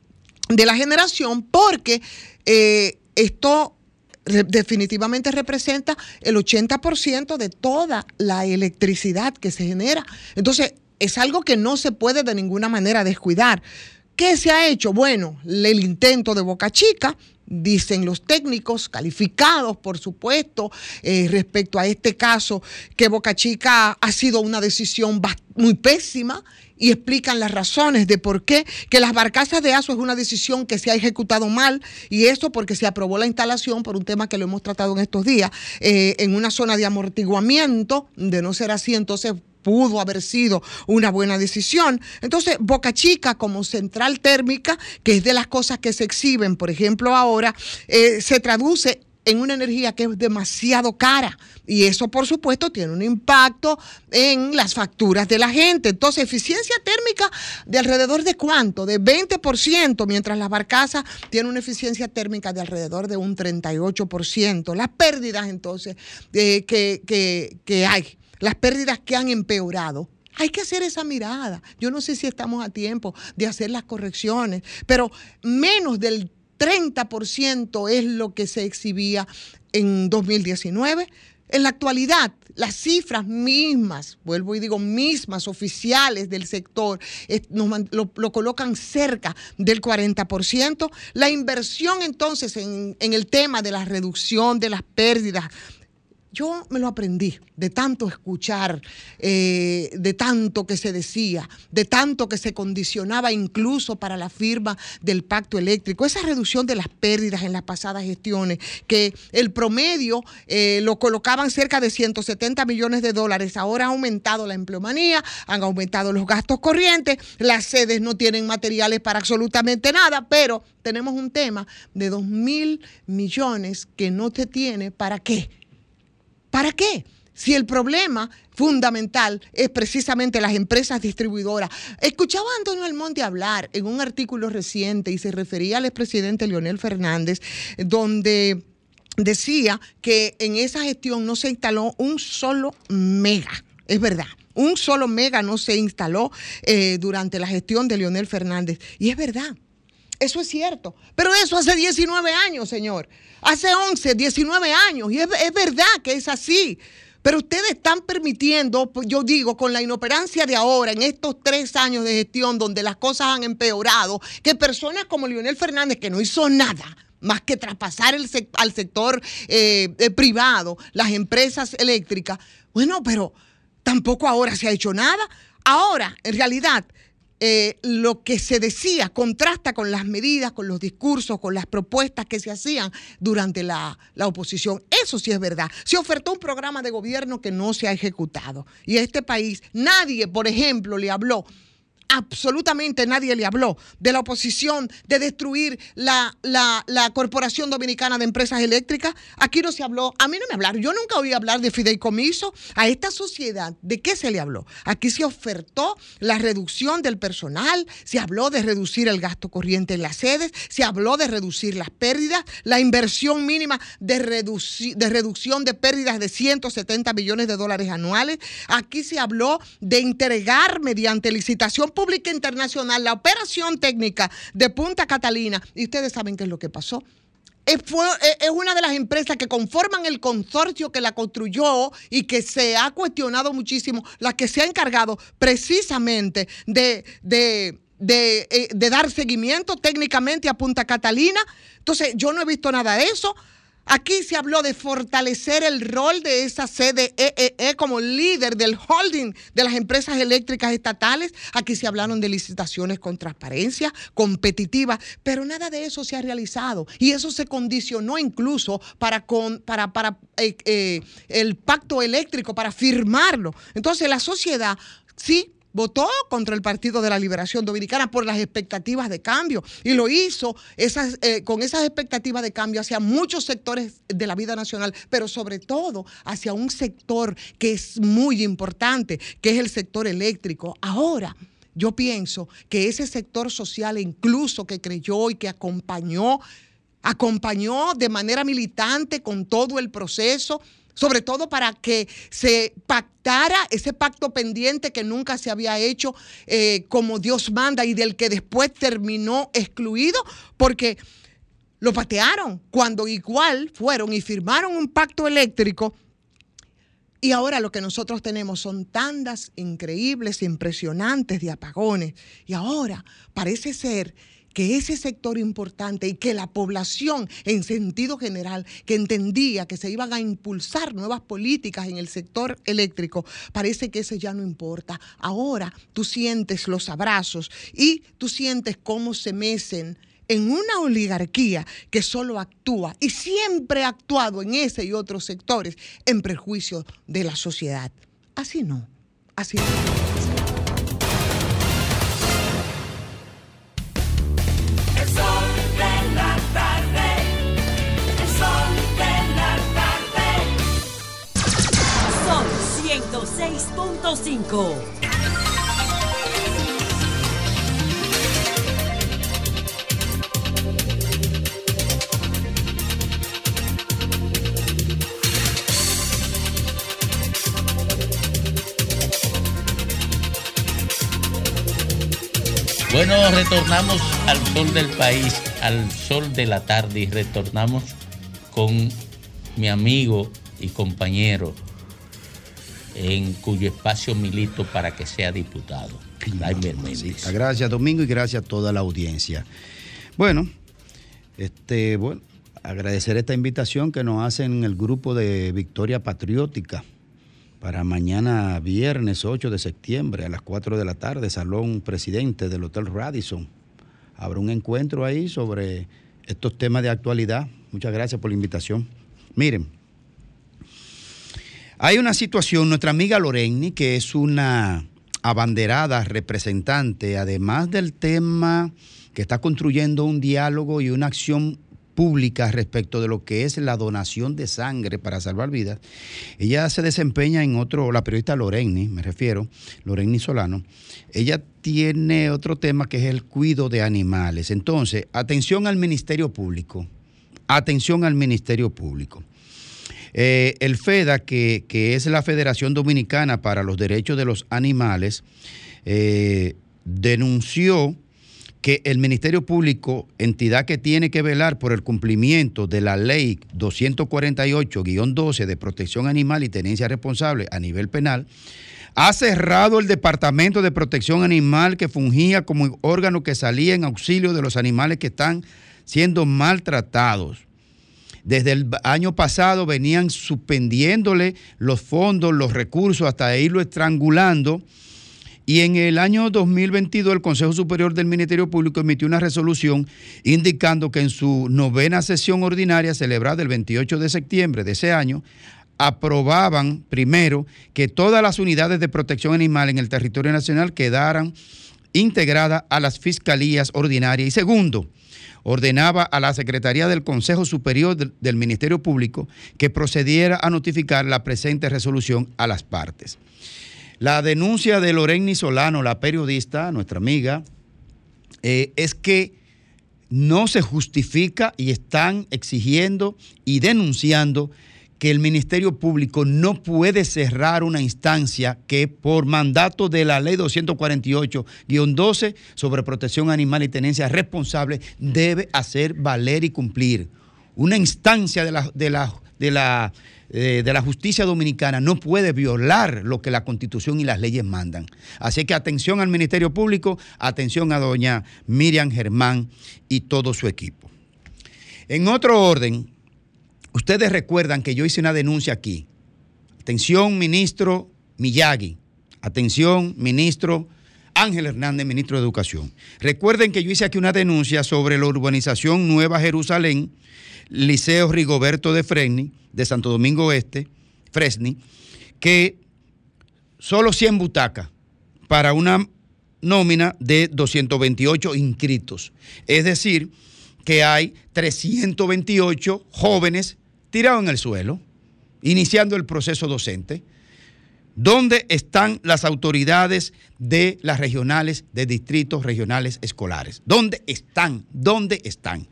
de la generación porque eh, esto definitivamente representa el 80% de toda la electricidad que se genera. Entonces, es algo que no se puede de ninguna manera descuidar. ¿Qué se ha hecho? Bueno, el intento de Boca Chica, dicen los técnicos calificados, por supuesto, eh, respecto a este caso, que Boca Chica ha sido una decisión muy pésima y explican las razones de por qué, que las barcazas de ASO es una decisión que se ha ejecutado mal y eso porque se aprobó la instalación por un tema que lo hemos tratado en estos días, eh, en una zona de amortiguamiento, de no ser así, entonces pudo haber sido una buena decisión. Entonces, Boca Chica como central térmica, que es de las cosas que se exhiben, por ejemplo, ahora, eh, se traduce en una energía que es demasiado cara. Y eso, por supuesto, tiene un impacto en las facturas de la gente. Entonces, eficiencia térmica de alrededor de cuánto? De 20%, mientras las barcazas tienen una eficiencia térmica de alrededor de un 38%. Las pérdidas, entonces, eh, que, que- que hay, las pérdidas que han empeorado. Hay que hacer esa mirada. Yo no sé si estamos a tiempo de hacer las correcciones, pero menos del 30% es lo que se exhibía en 2019. En la actualidad, las cifras mismas, vuelvo y digo mismas, oficiales del sector, lo colocan cerca del 40%. La inversión entonces en, en el tema de la reducción de las pérdidas yo me lo aprendí de tanto escuchar, eh, de tanto que se decía, de tanto que se condicionaba incluso para la firma del pacto eléctrico, esa reducción de las pérdidas en las pasadas gestiones, que el promedio eh, lo colocaban cerca de 170 millones de dólares, ahora ha aumentado la empleomanía, han aumentado los gastos corrientes, las sedes no tienen materiales para absolutamente nada, pero tenemos un tema de 2 mil millones que no se tiene para qué. ¿Para qué? Si el problema fundamental es precisamente las empresas distribuidoras. Escuchaba a Antonio Almonte hablar en un artículo reciente y se refería al expresidente Leonel Fernández, donde decía que en esa gestión no se instaló un solo mega. Es verdad. Un solo mega no se instaló eh, durante la gestión de Leonel Fernández. Y es verdad. Eso es cierto. Pero eso hace 19 años, señor. Hace 11, 19 años. Y es, es verdad que es así. Pero ustedes están permitiendo, pues, yo digo, con la inoperancia de ahora, en estos tres años de gestión donde las cosas han empeorado, que personas como Leonel Fernández, que no hizo nada, más que traspasar al sector eh, eh, privado, las empresas eléctricas, bueno, pero tampoco ahora se ha hecho nada. Ahora, en realidad, eh, lo que se decía contrasta con las medidas, con los discursos, con las propuestas que se hacían durante la, la, oposición. Eso sí es verdad. Se ofertó un programa de gobierno que no se ha ejecutado. Y este país nadie, por ejemplo, le habló absolutamente nadie le habló de la oposición de destruir la, la, Corporación Dominicana de Empresas Eléctricas. Aquí no se habló, a mí no me hablaron, yo nunca oí hablar de fideicomiso. A esta sociedad, ¿de qué se le habló? Aquí se ofertó la reducción del personal, se habló de reducir el gasto corriente en las sedes, se habló de reducir las pérdidas, la inversión mínima de, de reducción de pérdidas de 170 millones de dólares anuales. Aquí se habló de entregar mediante licitación pública internacional la operación técnica de Punta Catalina. Y ustedes saben qué es lo que pasó. Es, es, una de las empresas que conforman el consorcio que la construyó y que se ha cuestionado muchísimo, la que se ha encargado precisamente de, de, de, eh, de dar seguimiento técnicamente a Punta Catalina. Entonces, yo no he visto nada de eso. Aquí se habló de fortalecer el rol de esa sede EEE como líder del holding de las empresas eléctricas estatales. Aquí se hablaron de licitaciones con transparencia, competitiva, pero nada de eso se ha realizado. Y eso se condicionó incluso para, con, para, para eh, eh, el pacto eléctrico, para firmarlo. Entonces la sociedad sí votó contra el Partido de la Liberación Dominicana por las expectativas de cambio y lo hizo eh, con esas expectativas de cambio hacia muchos sectores de la vida nacional, pero sobre todo hacia un sector que es muy importante, que es el sector eléctrico. Ahora, yo pienso que ese sector social incluso que creyó y que acompañó, acompañó de manera militante con todo el proceso, sobre todo para que se pactara ese pacto pendiente que nunca se había hecho eh, como Dios manda y del que después terminó excluido, porque lo patearon cuando igual fueron y firmaron un pacto eléctrico. Y ahora lo que nosotros tenemos son tandas increíbles, impresionantes de apagones. Y ahora parece ser que ese sector importante y que la población en sentido general, que entendía que se iban a impulsar nuevas políticas en el sector eléctrico, parece que ese ya no importa. Ahora tú sientes los abrazos y tú sientes cómo se mecen en una oligarquía que solo actúa y siempre ha actuado en ese y otros sectores en perjuicio de la sociedad. Así no, así no. Bueno, retornamos al sol del país, al sol de la tarde y retornamos con mi amigo y compañero en cuyo espacio milito para que sea diputado. Gracias Domingo y gracias a toda la audiencia. Bueno, este, bueno, agradecer esta invitación que nos hacen el grupo de Victoria Patriótica para mañana viernes 8 de septiembre a las 4 de la tarde, Salón Presidente del Hotel Radisson. Habrá un encuentro ahí sobre estos temas de actualidad. Muchas gracias por la invitación. Miren, hay una situación, nuestra amiga Loreni, que es una abanderada representante, además del tema que está construyendo un diálogo y una acción pública respecto de lo que es la donación de sangre para salvar vidas. Ella se desempeña en otro, la periodista Loreni, me refiero, Loreni Solano. Ella tiene otro tema que es el cuido de animales. Entonces, atención al Ministerio Público. Atención al Ministerio Público. Eh, el FEDA, que, es la Federación Dominicana para los Derechos de los Animales, eh, denunció que el Ministerio Público, entidad que tiene que velar por el cumplimiento de la ley 248-12 de protección animal y tenencia responsable a nivel penal, ha cerrado el Departamento de Protección Animal que fungía como órgano que salía en auxilio de los animales que están siendo maltratados. Desde el año pasado venían suspendiéndole los fondos, los recursos, hasta irlo estrangulando. Y en el año 2022 el Consejo Superior del Ministerio Público emitió una resolución indicando que en su novena sesión ordinaria celebrada el 28 de septiembre de ese año, aprobaban primero que todas las unidades de protección animal en el territorio nacional quedaran integradas a las fiscalías ordinarias y segundo, ordenaba a la Secretaría del Consejo Superior del, Ministerio Público que procediera a notificar la presente resolución a las partes. La denuncia de Loreni Solano, la periodista, nuestra amiga, eh, es que no se justifica y están exigiendo y denunciando que el Ministerio Público no puede cerrar una instancia que por mandato de la ley 248-12 sobre protección animal y tenencia responsable debe hacer valer y cumplir. Una instancia de la, de la, de la, eh, de la justicia dominicana no puede violar lo que la constitución y las leyes mandan. Así que atención al Ministerio Público, atención a doña Miriam Germán y todo su equipo. En otro orden, Ustedes recuerdan que yo hice una denuncia aquí. Atención, ministro Miyagi. Atención, ministro Ángel Hernández, ministro de Educación. Recuerden que yo hice aquí una denuncia sobre la urbanización Nueva Jerusalén, Liceo Rigoberto de Fresni, de Santo Domingo Este, Fresni, que solo 100 butacas para una nómina de 228 inscritos. Es decir, que hay 328 jóvenes tirados en el suelo, iniciando el proceso docente. ¿Dónde están las autoridades de las regionales, de distritos regionales escolares? ¿Dónde están? ¿Dónde están?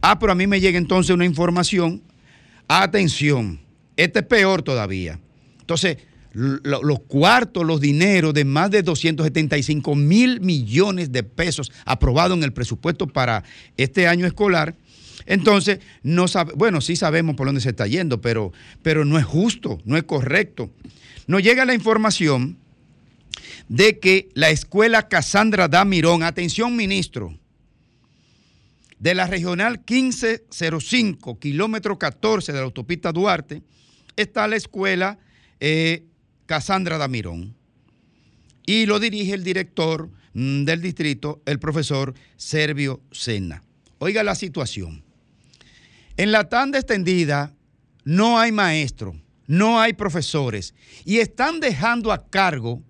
Ah, pero a mí me llega entonces una información. Atención, este es peor todavía. Entonces, lo- los cuartos, los dineros de más de 275 mil millones de pesos aprobados en el presupuesto para este año escolar. Entonces, no sabe, bueno, sí sabemos por dónde se está yendo, pero, pero no es justo, no es correcto. Nos llega la información de que la escuela Casandra Damirón, atención ministro, de la regional 1505, kilómetro 14 de la autopista Duarte, está la escuela eh, Casandra Damirón. Y lo dirige el director mm, del distrito, el profesor Servio Sena. Oiga la situación. En la tanda extendida no hay maestro, no hay profesores y están dejando a cargo,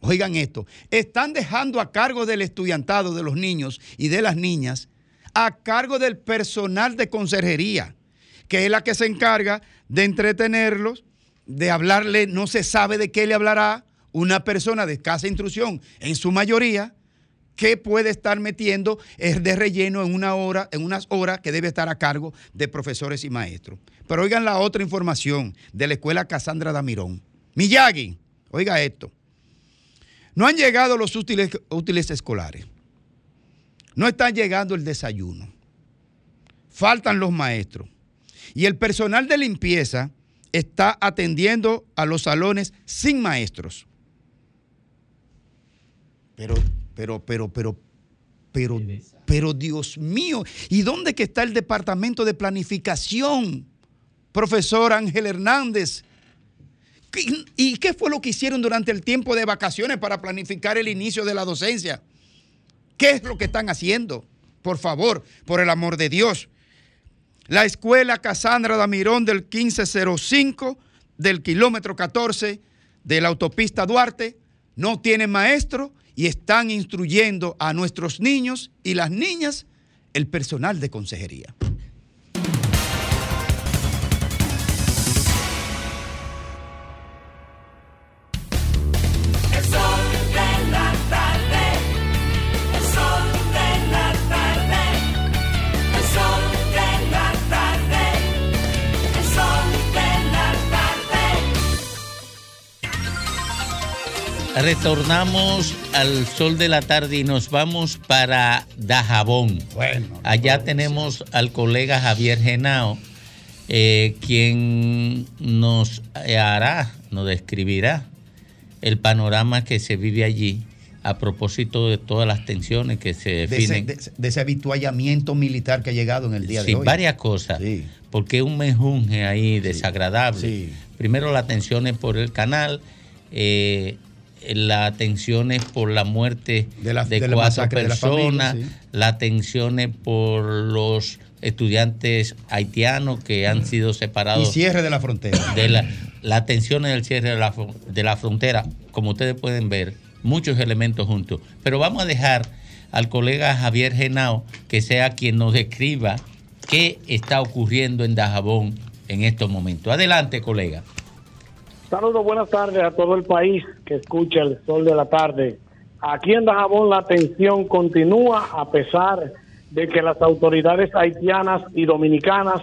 oigan esto, están dejando a cargo del estudiantado de los niños y de las niñas, a cargo del personal de conserjería, que es la que se encarga de entretenerlos, de hablarle, no se sabe de qué le hablará una persona de escasa instrucción, en su mayoría, que puede estar metiendo es de relleno en una hora, en unas horas que debe estar a cargo de profesores y maestros. Pero oigan la otra información de la escuela Casandra Damirón. Miyagi, oiga esto. No han llegado los útiles, útiles escolares. No está llegando el desayuno. Faltan los maestros. Y el personal de limpieza está atendiendo a los salones sin maestros. Pero, pero, pero, pero, pero, pero Dios mío, ¿y dónde que está el departamento de planificación? Profesor Ángel Hernández. ¿Qué- ¿Y qué fue lo que hicieron durante el tiempo de vacaciones para planificar el inicio de la docencia? ¿Qué es lo que están haciendo? Por favor, por el amor de Dios. La escuela Casandra Damirón del 1505 del kilómetro 14 de la autopista Duarte no tiene maestro y están instruyendo a nuestros niños y las niñas el personal de consejería. Retornamos al sol de la tarde y nos vamos para Dajabón. Allá tenemos al colega Javier Genao, eh, quien nos hará, nos describirá el panorama que se vive allí a propósito de todas las tensiones que se De ese, definen. de- de ese habituallamiento militar que ha llegado en el día Sí, de hoy. varias cosas. Porque un mejunje ahí desagradable. Primero las tensiones por el canal, eh, las tensiones por la muerte de, la- de la cuatro masacre de la familia, personas, por los estudiantes haitianos que han sido separados Y cierre de la frontera. de la, las tensiones del cierre de la, de la frontera, como ustedes pueden ver, muchos elementos juntos. Pero vamos a dejar al colega Javier Genao que sea quien nos describa qué está ocurriendo en Dajabón en estos momentos. Adelante, colega. Saludos, buenas tardes a todo el país que escucha el sol de la tarde. Aquí en Dajabón la tensión continúa a pesar de que las autoridades haitianas y dominicanas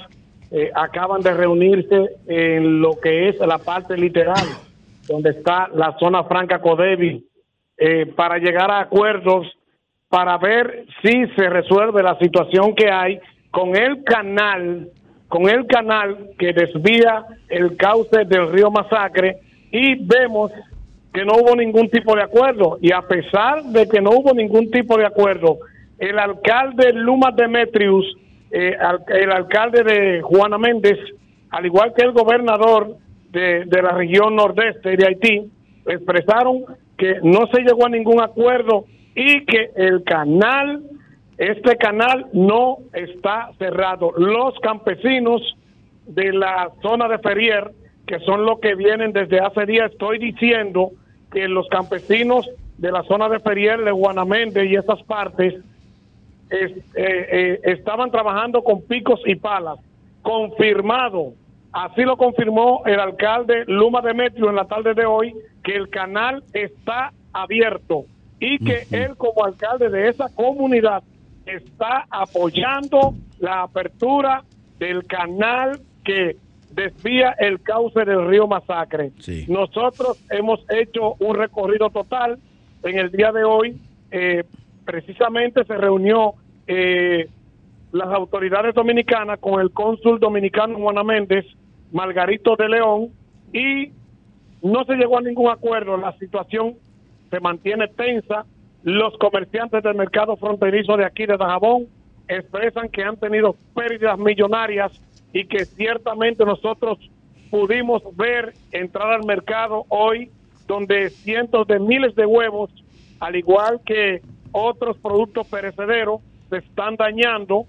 eh, acaban de reunirse en lo que es la parte literal, donde está la zona franca Codevi, eh, para llegar a acuerdos para ver si se resuelve la situación que hay con el canal, con el canal que desvía el cauce del río Masacre y vemos que no hubo ningún tipo de acuerdo. Y a pesar de que no hubo ningún tipo de acuerdo, el alcalde Luma Demetrius, eh, el alcalde de Juana Méndez, al igual que el gobernador de, de la región nordeste de Haití, expresaron que no se llegó a ningún acuerdo y que el canal, este canal no está cerrado. Los campesinos de la zona de Ferrier, que son los que vienen desde hace días, estoy diciendo que los campesinos de la zona de Ferrier, de Guanamende y esas partes, es- eh, eh, estaban trabajando con picos y palas. Confirmado, así lo confirmó el alcalde Luma Demetrio en la tarde de hoy, que el canal está abierto y que él como alcalde de esa comunidad está apoyando la apertura del canal que desvía el cauce del río Masacre. Nosotros hemos hecho un recorrido total en el día de hoy. eh, precisamente se reunió eh, las autoridades dominicanas con el cónsul dominicano Juana Méndez, Margarito de León, y no se llegó a ningún acuerdo. La situación se mantiene tensa. Los comerciantes del mercado fronterizo de aquí de Dajabón expresan que han tenido pérdidas millonarias y que ciertamente nosotros pudimos ver entrar al mercado hoy donde cientos de miles de huevos, al igual que otros productos perecederos, se están dañando.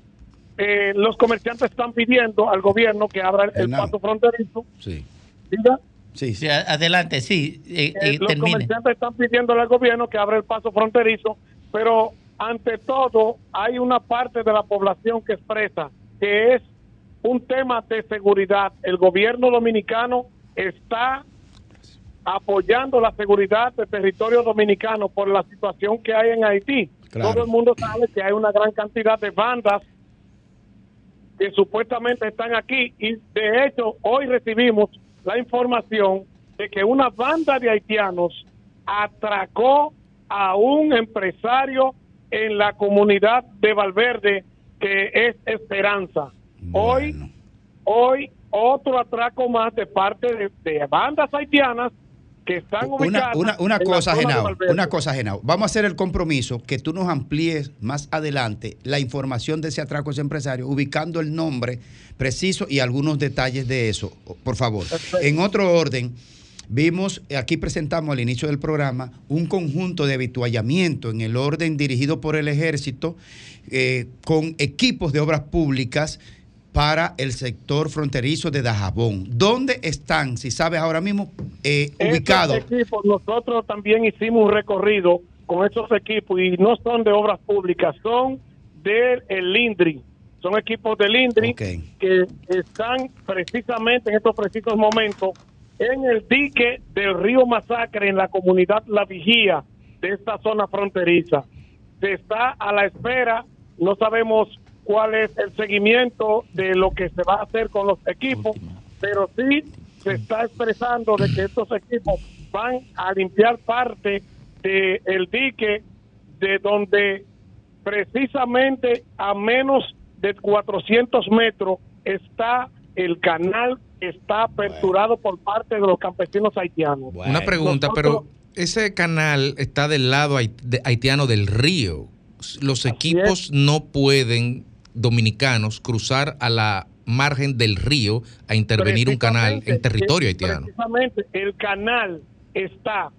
Eh, los comerciantes están pidiendo al gobierno que abra el, el paso fronterizo. Sí. Diga. Sí, sí. Adelante, sí. eh, Eh, eh, los termine. comerciantes están pidiéndole al gobierno que abra el paso fronterizo, pero ante todo hay una parte de la población que expresa que es un tema de seguridad. El gobierno dominicano está apoyando la seguridad del territorio dominicano por la situación que hay en Haití. Claro. Todo el mundo sabe que hay una gran cantidad de bandas que supuestamente están aquí y de hecho hoy recibimos la información de que una banda de haitianos atracó a un empresario en la comunidad de Valverde que es Esperanza. Hoy, hoy otro atraco más de parte de, de bandas haitianas que están Una, ubicadas una, una en la cosa, Genao, una cosa, Genao. Vamos a hacer el compromiso que tú nos amplíes más adelante la información de ese atraco a ese empresario, ubicando el nombre preciso y algunos detalles de eso, por favor. En otro orden, vimos, aquí presentamos al inicio del programa, un conjunto de habituallamiento en el orden dirigido por el ejército eh, con equipos de obras públicas para el sector fronterizo de Dajabón. ¿Dónde están, si sabes ahora mismo, eh, ubicados? equipos, nosotros también hicimos un recorrido con esos equipos y no son de obras públicas, son del el Lindri. Son equipos del Lindri que están precisamente en estos precisos momentos en el dique del río Masacre, en la comunidad La Vigía de esta zona fronteriza. Se está a la espera, no sabemos cuál es el seguimiento de lo que se va a hacer con los equipos, pero sí se está expresando de que estos equipos van a limpiar parte del dique de donde precisamente a menos de 400 metros está el canal que está aperturado por parte de los campesinos haitianos. Una pregunta, Nosotros- pero ese canal está del lado haitiano del río. Los equipos no pueden, dominicanos, cruzar a la margen del río a intervenir un canal en territorio eh, haitiano. Precisamente el canal está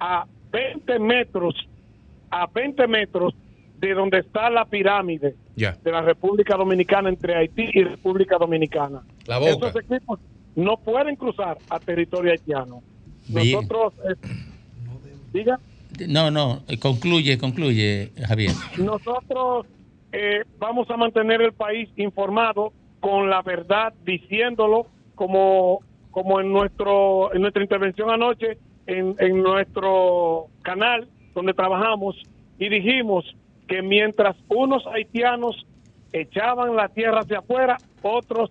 a 20 metros, a 20 metros de donde está la pirámide de la República Dominicana entre Haití y República Dominicana. La boca. Esos equipos no pueden cruzar a territorio haitiano. Bien. Nosotros, eh, diga, No, no, eh, concluye, concluye, Javier. nosotros eh, vamos a mantener el país informado con la verdad, diciéndolo como, como en, nuestro, en nuestra intervención anoche en, en nuestro canal donde trabajamos y dijimos que mientras unos haitianos echaban la tierra hacia afuera, otros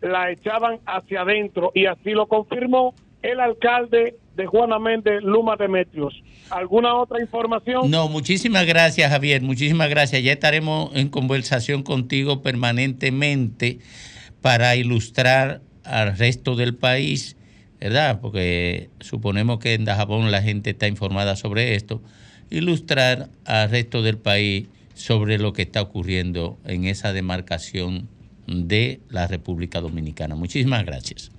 la echaban hacia adentro. Y así lo confirmó el alcalde de Juana Méndez, Luma Demetrios. ¿Alguna otra información? No, muchísimas gracias, Javier. Muchísimas gracias. Ya estaremos en conversación contigo permanentemente para ilustrar al resto del país, ¿verdad? Porque suponemos que en Dajabón la gente está informada sobre esto. Ilustrar al resto del país sobre lo que está ocurriendo en esa demarcación de la República Dominicana. Muchísimas gracias.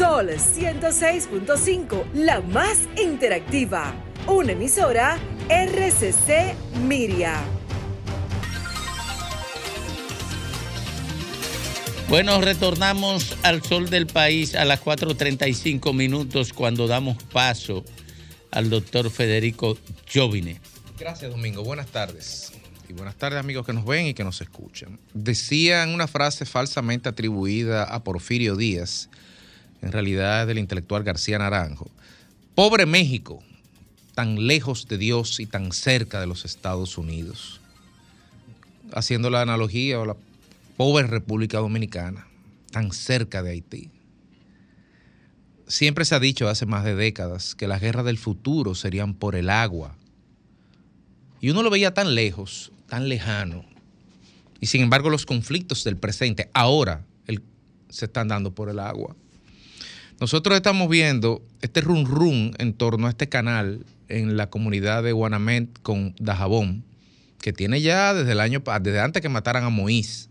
Sol 106.5, la más interactiva. Una emisora RCC Miria. Bueno, retornamos al sol del país a las 4.35 minutos cuando damos paso al doctor Federico Jovine. Gracias, Domingo. Buenas tardes. Y buenas tardes, amigos que nos ven y que nos escuchan. Decían una frase falsamente atribuida a Porfirio Díaz, en realidad es del intelectual García Naranjo. Pobre México, tan lejos de Dios y tan cerca de los Estados Unidos. Haciendo la analogía o la pobre República Dominicana, tan cerca de Haití. Siempre se ha dicho hace más de décadas que las guerras del futuro serían por el agua. Y uno lo veía tan lejos, tan lejano. Y sin embargo los conflictos del presente ahora se están dando por el agua. Nosotros estamos viendo este run run en torno a este canal en la comunidad de Guanament con Dajabón, que tiene ya desde el año, desde antes que mataran a Moïse,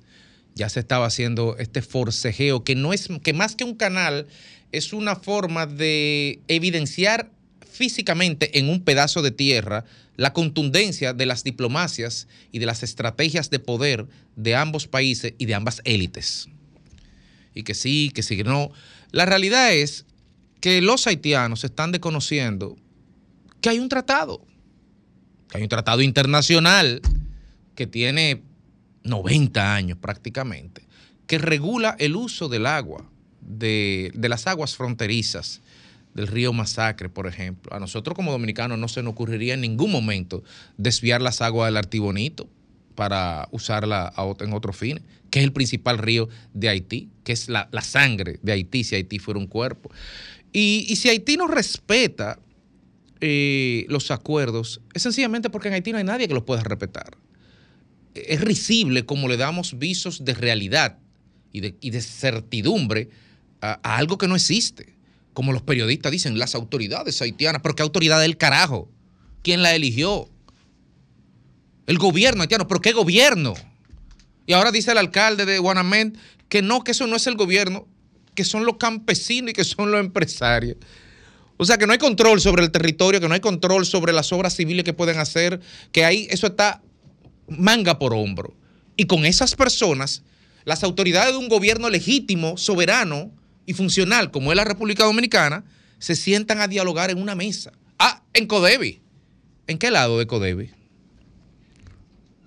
ya se estaba haciendo este forcejeo, que no es, que más que un canal, es una forma de evidenciar físicamente en un pedazo de tierra la contundencia de las diplomacias y de las estrategias de poder de ambos países y de ambas élites. Y que sí, que sí, que no. La realidad es que los haitianos están desconociendo que hay un tratado, que hay un tratado internacional que tiene 90 años prácticamente, que regula el uso del agua, de, de las aguas fronterizas del río Masacre, por ejemplo. A nosotros como dominicanos no se nos ocurriría en ningún momento desviar las aguas del Artibonito para usarla en otros fines, que es el principal río de Haití, que es la, sangre de Haití, si Haití fuera un cuerpo. Y, si Haití no respeta eh, los acuerdos, es sencillamente porque en Haití no hay nadie que los pueda respetar es risible como le damos visos de realidad y de, y de certidumbre a, a algo que no existe. Como los periodistas dicen, las autoridades haitianas, pero ¿qué autoridad del carajo? ¿Quién la eligió? El gobierno haitiano, pero ¿qué gobierno? Y ahora dice el alcalde de Guanamén que no, que eso no es el gobierno, que son los campesinos y que son los empresarios. O sea, que no hay control sobre el territorio, que no hay control sobre las obras civiles que pueden hacer, que ahí eso está manga por hombro. Y con esas personas, las autoridades de un gobierno legítimo, soberano y funcional como es la República Dominicana, se sientan a dialogar en una mesa. Ah, en Codevi. ¿En qué lado de Codevi?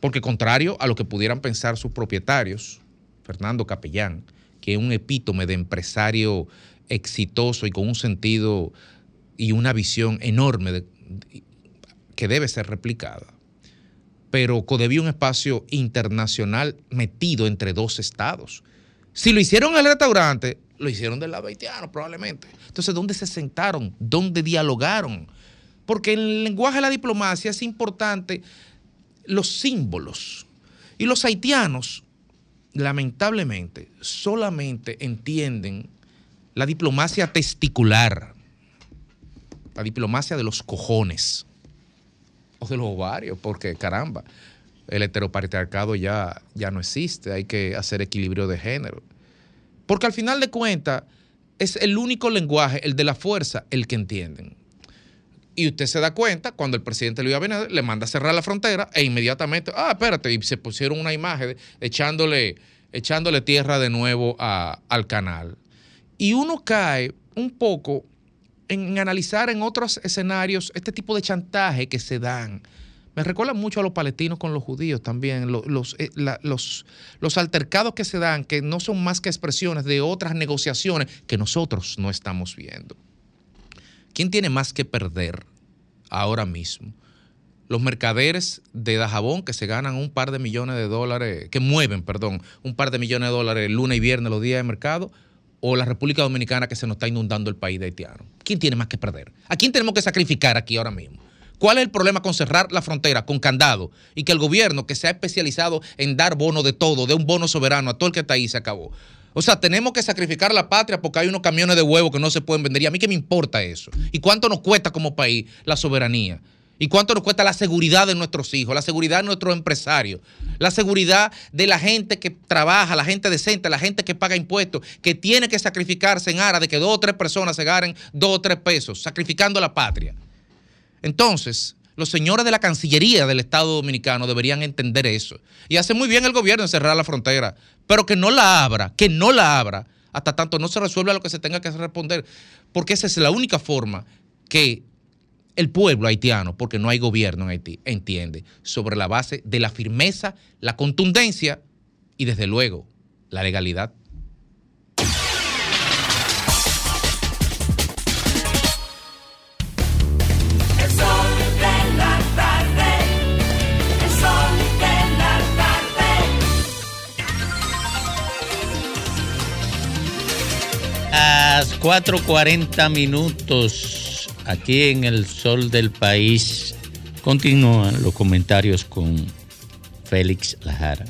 Porque contrario a lo que pudieran pensar sus propietarios, Fernando Capellán, que es un epítome de empresario exitoso y con un sentido y una visión enorme que debe ser replicada pero Codevi es un espacio internacional metido entre dos estados. Si lo hicieron en el restaurante, lo hicieron del lado haitiano probablemente. Entonces, ¿dónde se sentaron? ¿Dónde dialogaron? Porque en el lenguaje de la diplomacia es importante los símbolos. Y los haitianos, lamentablemente, solamente entienden la diplomacia testicular, la diplomacia de los cojones o de los ovarios, porque caramba, el heteropatriarcado ya, ya no existe, hay que hacer equilibrio de género. Porque al final de cuentas es el único lenguaje, el de la fuerza, el que entienden. Y usted se da cuenta cuando el presidente Luis Abinader le manda a cerrar la frontera e inmediatamente, ah, espérate, y se pusieron una imagen echándole, echándole tierra de nuevo al canal. Y uno cae un poco en analizar en otros escenarios este tipo de chantaje que se dan. Me recuerda mucho a los palestinos con los judíos también, lo- los, eh, los, los altercados que se dan, que no son más que expresiones de otras negociaciones que nosotros no estamos viendo. ¿Quién tiene más que perder ahora mismo? Los mercaderes de Dajabón que se ganan un par de millones de dólares, que mueven, perdón, un par de millones de dólares lunes y viernes los días de mercado, o la República Dominicana que se nos está inundando el país de haitiano. ¿Quién tiene más que perder? ¿A quién tenemos que sacrificar aquí ahora mismo? ¿Cuál es el problema con cerrar la frontera con candado y que el gobierno que se ha especializado en dar bono de todo, de un bono soberano a todo el que está ahí, se acabó? O sea, tenemos que sacrificar la patria porque hay unos camiones de huevo que no se pueden vender. ¿Y a mí qué me importa eso? ¿Y cuánto nos cuesta como país la soberanía? ¿Y cuánto nos cuesta la seguridad de nuestros hijos, la seguridad de nuestros empresarios, la seguridad de la gente que trabaja, la gente decente, la gente que paga impuestos, que tiene que sacrificarse en aras de que dos o tres personas se ganen dos o tres pesos, sacrificando la patria? Entonces, los señores de la Cancillería del Estado Dominicano deberían entender eso. Y hace muy bien el gobierno en cerrar la frontera, pero que no la abra, que no la abra, hasta tanto no se resuelva lo que se tenga que responder, porque esa es la única forma que el pueblo haitiano, porque no hay gobierno en Haití, entiende, sobre la base de la firmeza, la contundencia y desde luego la legalidad. Las 4.40 minutos aquí en el sol del país. Continúan los comentarios con Félix Lajara.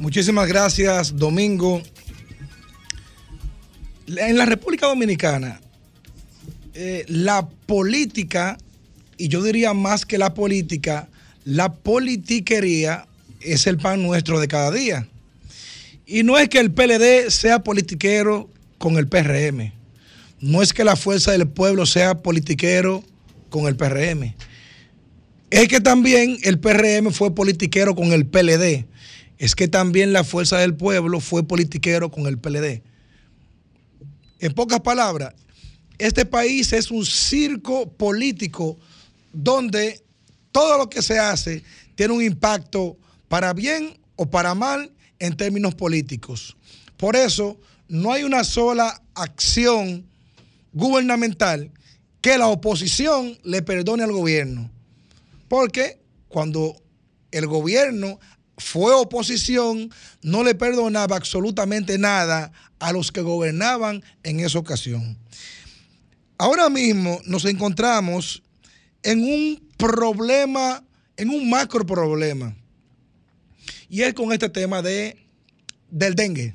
Muchísimas gracias, Domingo. En la República Dominicana, eh, la política, y yo diría más que la política, la politiquería es el pan nuestro de cada día. Y no es que el PLD sea politiquero con el PRM. No es que la fuerza del pueblo sea politiquero con el PRM. Es que también el PRM fue politiquero con el PLD. Es que también la fuerza del pueblo fue politiquero con el PLD. En pocas palabras, este país es un circo político donde todo lo que se hace tiene un impacto para bien o para mal en términos políticos. Por eso, no hay una sola acción gubernamental que la oposición le perdone al gobierno. Porque cuando el gobierno fue oposición, no le perdonaba absolutamente nada a los que gobernaban en esa ocasión. Ahora mismo nos encontramos en un problema, en un macro problema. Y es con este tema de, del dengue.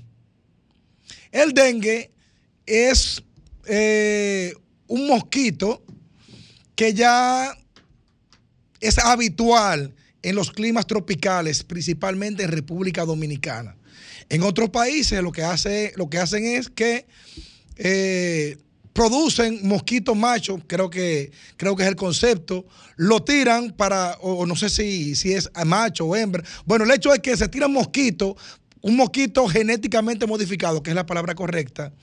El dengue es eh, un mosquito que ya es habitual en los climas tropicales, principalmente en República Dominicana. En otros países lo que, hacen es que eh, producen mosquitos machos, creo que, creo que es el concepto, lo tiran para, o, o no sé si, si es macho o hembra. Bueno, el hecho es que se tiran mosquitos, un mosquito genéticamente modificado, que es la palabra correcta,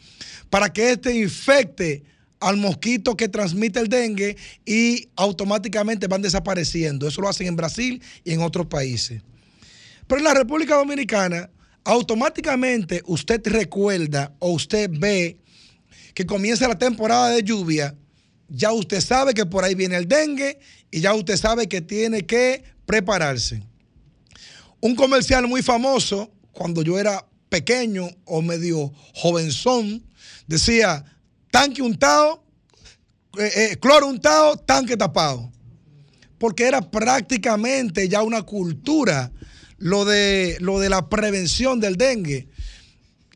para que éste infecte al mosquito que transmite el dengue y automáticamente van desapareciendo. Eso lo hacen en Brasil y en otros países. Pero en la República Dominicana, automáticamente usted recuerda o usted ve que comienza la temporada de lluvia, ya usted sabe que por ahí viene el dengue y ya usted sabe que tiene que prepararse. Un comercial muy famoso, cuando yo era pequeño o medio jovenzón, decía, tanque untado, eh, eh, cloro untado, tanque tapado. Porque era prácticamente ya una cultura lo de, lo de la prevención del dengue.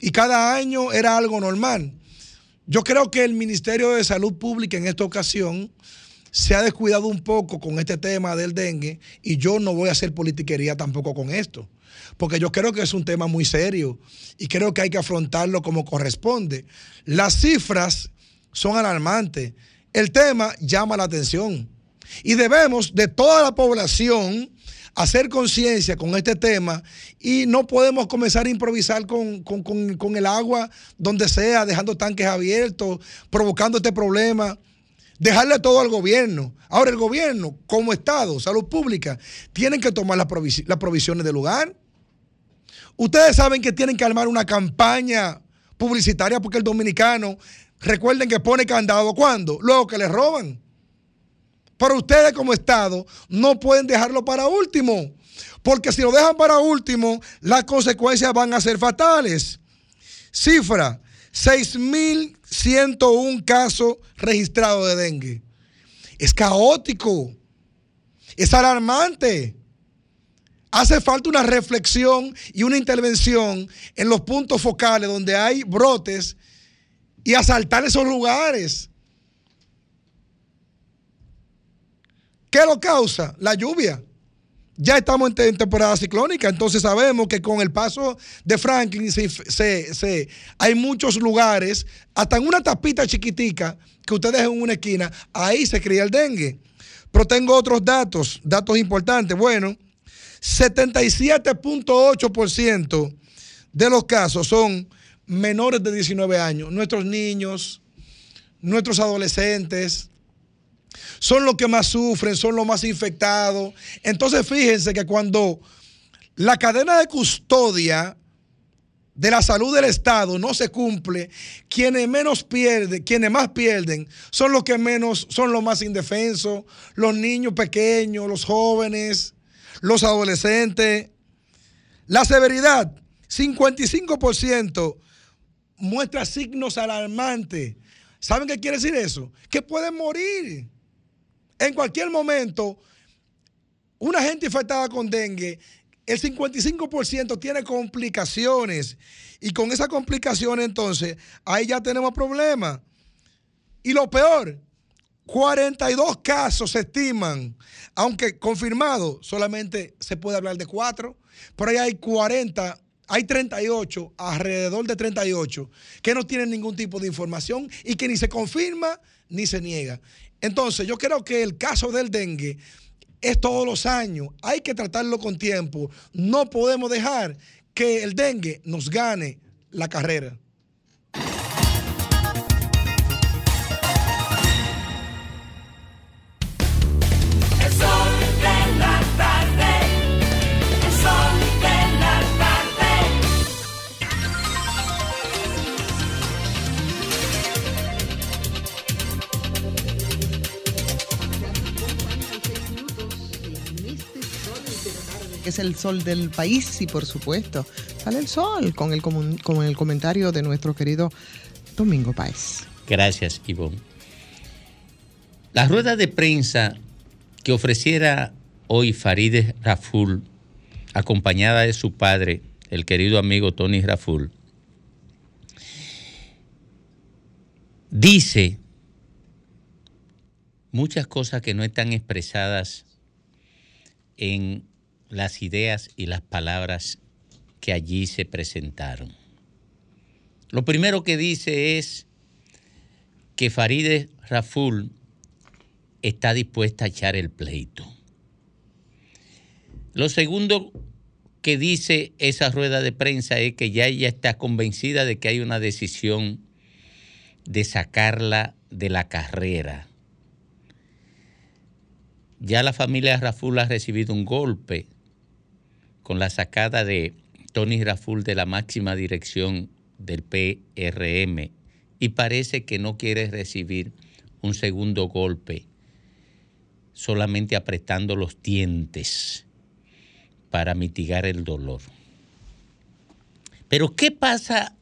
Y cada año era algo normal. Yo creo que el Ministerio de Salud Pública en esta ocasión se ha descuidado un poco con este tema del dengue y yo no voy a hacer politiquería tampoco con esto, porque yo creo que es un tema muy serio y creo que hay que afrontarlo como corresponde. Las cifras son alarmantes, el tema llama la atención y debemos de toda la población hacer conciencia con este tema y no podemos comenzar a improvisar con, con- con- el agua donde sea, dejando tanques abiertos, provocando este problema. Dejarle todo al gobierno. Ahora el gobierno, como Estado, salud pública, tienen que tomar las, las provisiones del lugar. Ustedes saben que tienen que armar una campaña publicitaria porque el dominicano, recuerden que pone candado cuando, luego que le roban. Pero ustedes como Estado no pueden dejarlo para último, porque si lo dejan para último, las consecuencias van a ser fatales. Cifra, 6.101 casos registrados de dengue. Es caótico, es alarmante. Hace falta una reflexión y una intervención en los puntos focales donde hay brotes y asaltar esos lugares. ¿Qué lo causa? La lluvia. Ya estamos en, te- en temporada ciclónica, entonces sabemos que con el paso de Franklin se, se- se- hay muchos lugares, hasta en una tapita chiquitica que usted deja en una esquina, ahí se cría el dengue. Pero tengo otros datos, datos importantes. Bueno, 77.8% de los casos son menores de 19 años, nuestros niños, nuestros adolescentes, son los que más sufren, son los más infectados. Entonces fíjense que cuando la cadena de custodia de la salud del Estado no se cumple, quienes menos pierden, quienes más pierden, son los que menos, son los más indefensos, los niños pequeños, los jóvenes, los adolescentes. La severidad, 55% muestra signos alarmantes. ¿Saben qué quiere decir eso? Que pueden morir. En cualquier momento, una gente infectada con dengue, el 55% tiene complicaciones. Y con esas complicaciones, entonces, ahí ya tenemos problemas. Y lo peor, 42 casos se estiman, aunque confirmado solamente se puede hablar de 4, pero ahí hay 40, hay 38, alrededor de 38, que no tienen ningún tipo de información y que ni se confirma ni se niega. Entonces, yo creo que el caso del dengue es todos los años, hay que tratarlo con tiempo, no podemos dejar que el dengue nos gane la carrera. Es el sol del país y por supuesto sale el sol con el, con el comentario de nuestro querido Domingo Páez. Gracias, Ivonne. La rueda de prensa que ofreciera hoy Farideh Raful, acompañada de su padre, el querido amigo Tony Raful, dice muchas cosas que no están expresadas en las ideas y las palabras que allí se presentaron. Lo primero que dice es que Farideh Raful está dispuesta a echar el pleito. Lo segundo que dice esa rueda de prensa es que ya ella está convencida de que hay una decisión de sacarla de la carrera. Ya la familia Raful ha recibido un golpe con la sacada de Tony Raful de la máxima dirección del PRM y parece que no quiere recibir un segundo golpe, solamente apretando los dientes para mitigar el dolor. Pero ¿qué pasa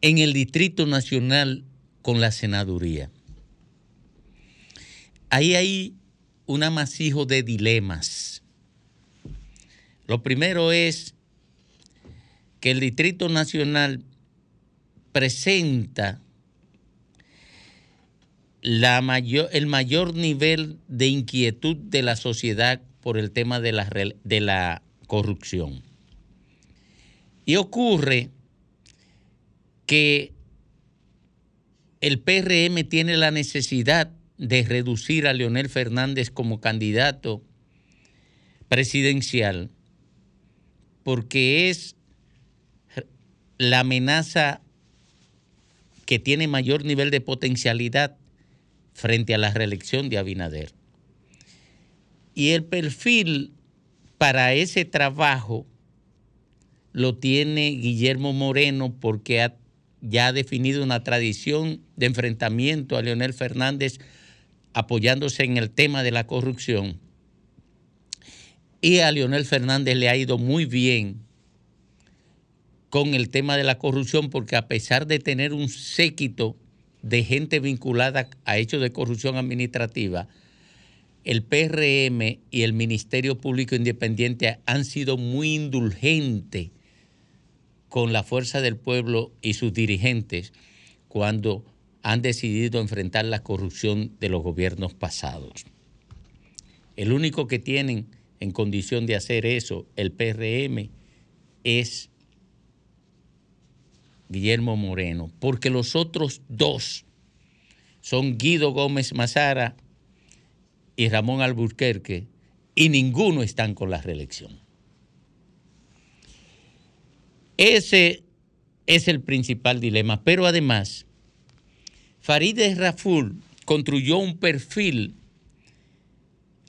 en el Distrito Nacional con la senaduría? Ahí hay un amasijo de dilemas. Lo primero es que el Distrito Nacional presenta la mayor, el mayor nivel de inquietud de la sociedad por el tema de la, de la corrupción. Y ocurre que el PRM tiene la necesidad de reducir a Leonel Fernández como candidato presidencial porque es la amenaza que tiene mayor nivel de potencialidad frente a la reelección de Abinader. Y el perfil para ese trabajo lo tiene Guillermo Moreno porque ya ha definido una tradición de enfrentamiento a Leonel Fernández apoyándose en el tema de la corrupción. Y a Leonel Fernández le ha ido muy bien con el tema de la corrupción porque a pesar de tener un séquito de gente vinculada a hechos de corrupción administrativa, el PRM y el Ministerio Público Independiente han sido muy indulgentes con la fuerza del pueblo y sus dirigentes cuando han decidido enfrentar la corrupción de los gobiernos pasados. El único que tienen en condición de hacer eso, el PRM, es Guillermo Moreno, porque los otros dos son Guido Gómez Mazara y Ramón Alburquerque, y ninguno están con la reelección. Ese es el principal dilema, pero además, Farideh Raful construyó un perfil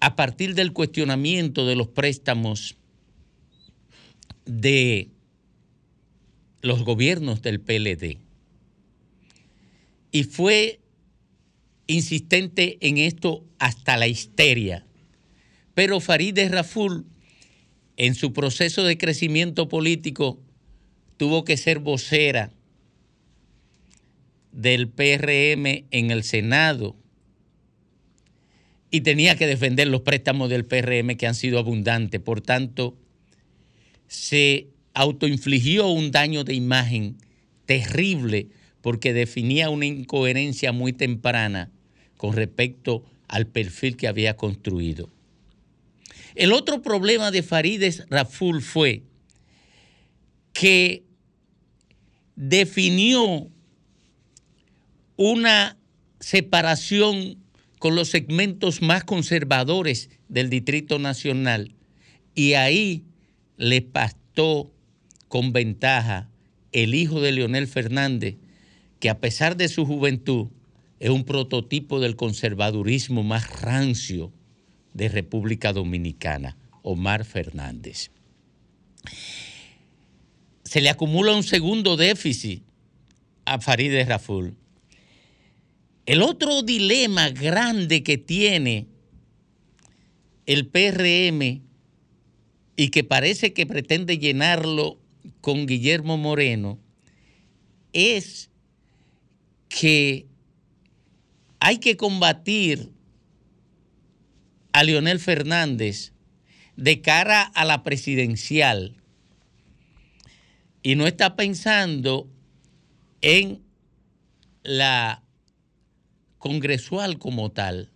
a partir del cuestionamiento de los préstamos de los gobiernos del PLD. Y fue insistente en esto hasta la histeria. Pero Farideh Raful, en su proceso de crecimiento político, tuvo que ser vocera del PRM en el Senado y tenía que defender los préstamos del PRM que han sido abundantes. Por tanto, se autoinfligió un daño de imagen terrible porque definía una incoherencia muy temprana con respecto al perfil que había construido. El otro problema de Farides Raful fue que definió una separación con los segmentos más conservadores del Distrito Nacional y ahí le pastó con ventaja el hijo de Leonel Fernández, que a pesar de su juventud es un prototipo del conservadurismo más rancio de República Dominicana, Omar Fernández. Se le acumula un segundo déficit a Farideh Raful. El otro dilema grande que tiene el PRM y que parece que pretende llenarlo con Guillermo Moreno es que hay que combatir a Leonel Fernández de cara a la presidencial. Y no está pensando en la congresual como tal,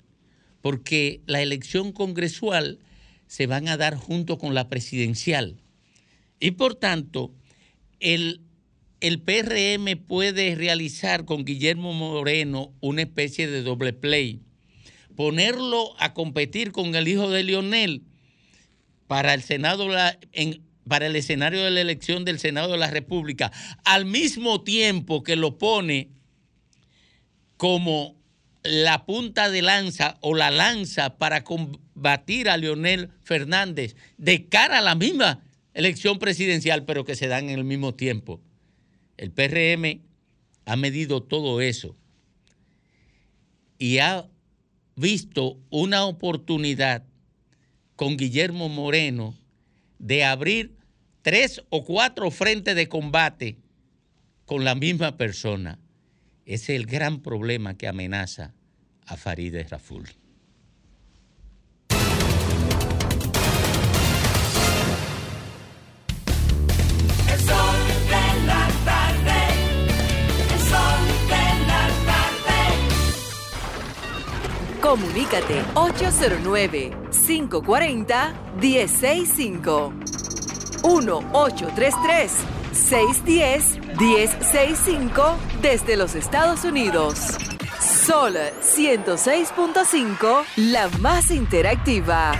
porque la elección congresual se van a dar junto con la presidencial. Y por tanto, el, el PRM puede realizar con Guillermo Moreno una especie de doble play, ponerlo a competir con el hijo de Lionel para el Senado, la- en- para el escenario de la elección del Senado de la República, al mismo tiempo que lo pone como la punta de lanza o la lanza para combatir a Leonel Fernández de cara a la misma elección presidencial, pero que se dan en el mismo tiempo. El PRM ha medido todo eso y ha visto una oportunidad con Guillermo Moreno de abrir tres o cuatro frentes de combate con la misma persona. Ese es el gran problema que amenaza a Farideh Raful. El sol de la tarde, el sol de la tarde. Comunícate 809-540-1065. 1-833-610-1065 desde los Estados Unidos. Sol 106.5, la más interactiva.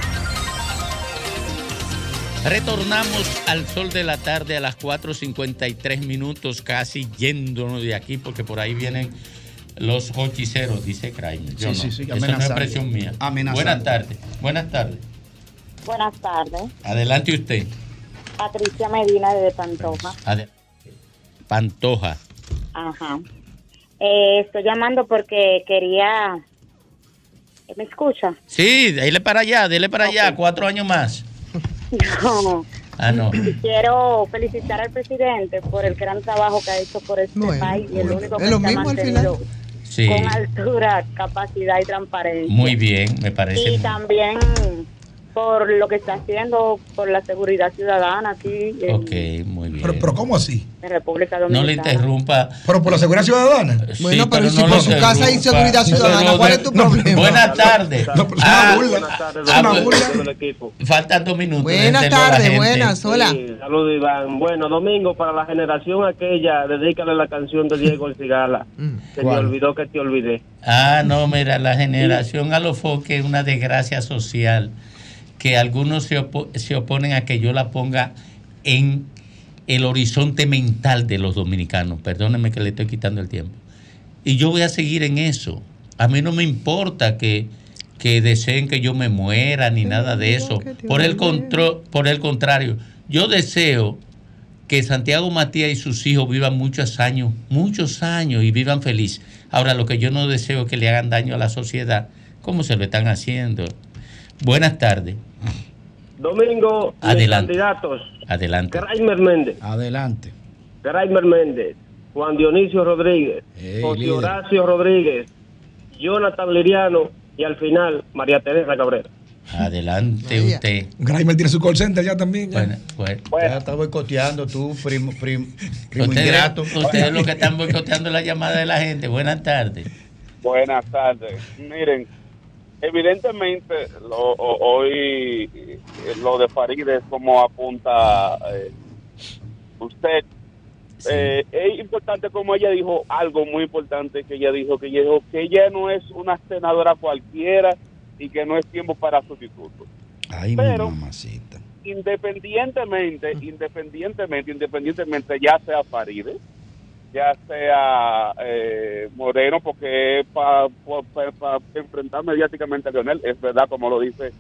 Retornamos al sol de la tarde a las 4.53 minutos, casi yéndonos de aquí, porque por ahí vienen los hochiceros, dice Kramer. Yo Sí, no. sí, sí, Eso no es expresión mía. Buenas tardes. Buenas tardes. Buenas tardes. Adelante usted. Patricia Medina de Pantoja. Pantoja. Ajá. Eh, estoy llamando porque quería... ¿Me escucha? Sí, dele para allá, dele para allá, cuatro años más. No. Ah, no. Quiero felicitar al presidente por el gran trabajo que ha hecho por este país y el único que es lo mismo al Sí. con altura, capacidad y transparencia. Muy bien, me parece. Y muy- también por lo que está haciendo por la seguridad ciudadana aquí en, Ok, muy bien. Pero, pero ¿cómo así? en República No Dominicana. le interrumpa. Pero por la seguridad ciudadana. Bueno, pero, si por su casa hay seguridad ciudadana, ¿cuál es tu problema? Buenas tardes. Ah, ah, pues, Faltan dos minutos. Buenas tardes, buenas, hola. Sí, saludos Iván. Bueno, Domingo, para la generación aquella, dedícale la canción de Diego El Cigala. (laughs) Se me olvidó que te olvidé. Ah, no, mira, la generación a los foques es una desgracia social que algunos se, opo- se oponen a que yo la ponga en el horizonte mental de los dominicanos. Perdónenme que le estoy quitando el tiempo. Y yo voy a seguir en eso. A mí no me importa que, que deseen que yo me muera ni nada de eso. Por el, contro- por el contrario, yo deseo que Santiago Matías y sus hijos vivan muchos años, muchos años y vivan feliz. Ahora, lo que yo no deseo es que le hagan daño a la sociedad, como se lo están haciendo. Buenas tardes. Domingo, Adelante. candidatos. Adelante. Graimer Méndez. Adelante. Graimer Méndez. Juan Dionisio Rodríguez. José. Horacio Rodríguez. Jonathan Liriano. Y al final, María Teresa Cabrera. Adelante usted. Graimer tiene su call center ya también. ya. Bueno, Ya está boicoteando tú, primo, primo, primo Ustedes, ingrato. ustedes lo que están boicoteando la llamada de la gente. Buenas tardes. Buenas tardes. Miren, evidentemente lo, hoy lo de Farideh, como apunta eh, usted, eh, es importante como ella dijo algo muy importante que ella dijo que ella dijo que ella no es una senadora cualquiera y que no es tiempo para sustitutos. Ay, Pero- mamacita. independientemente, independientemente, independientemente, ya sea Faride, ya sea eh, Moreno, porque para enfrentar mediáticamente a Leonel, es verdad como lo dice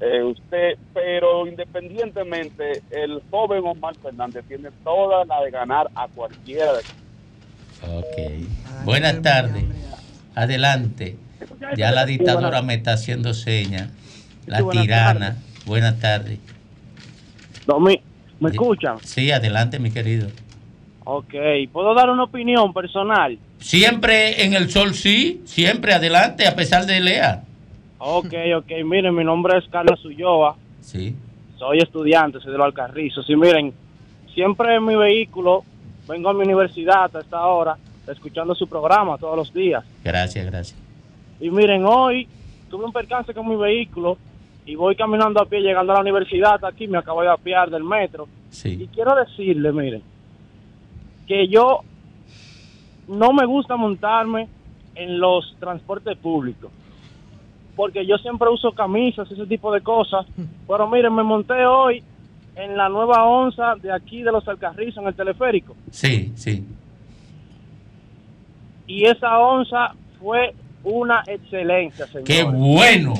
eh, usted, pero independientemente, el joven Omar Fernández tiene toda la de ganar a cualquiera de Ok. Buenas tardes. Adelante. Ya la dictadura me está haciendo señas. La tirana. Buenas tardes. ¿me escuchan? Sí, adelante, mi querido. Ok, ¿puedo dar una opinión personal? Siempre en el sol, sí. Siempre adelante, a pesar de Lea. Ok, ok, miren, mi nombre es Carlos Ulloa, Sí. soy estudiante, soy de los Alcarrizos. Y miren, siempre en mi vehículo, vengo a mi universidad a esta hora, escuchando su programa todos los días. Gracias, gracias. Y miren, hoy tuve un percance con mi vehículo y voy caminando a pie llegando a la universidad aquí, me acabo de apiar del metro. Sí. Y quiero decirle, miren, que yo no me gusta montarme en los transportes públicos. Porque yo siempre uso camisas, ese tipo de cosas. (laughs) Pero miren, me monté hoy en la nueva onza de aquí de los Alcarrizos, en el teleférico. Sí, sí. Y esa onza fue una excelencia, señor. Qué bueno.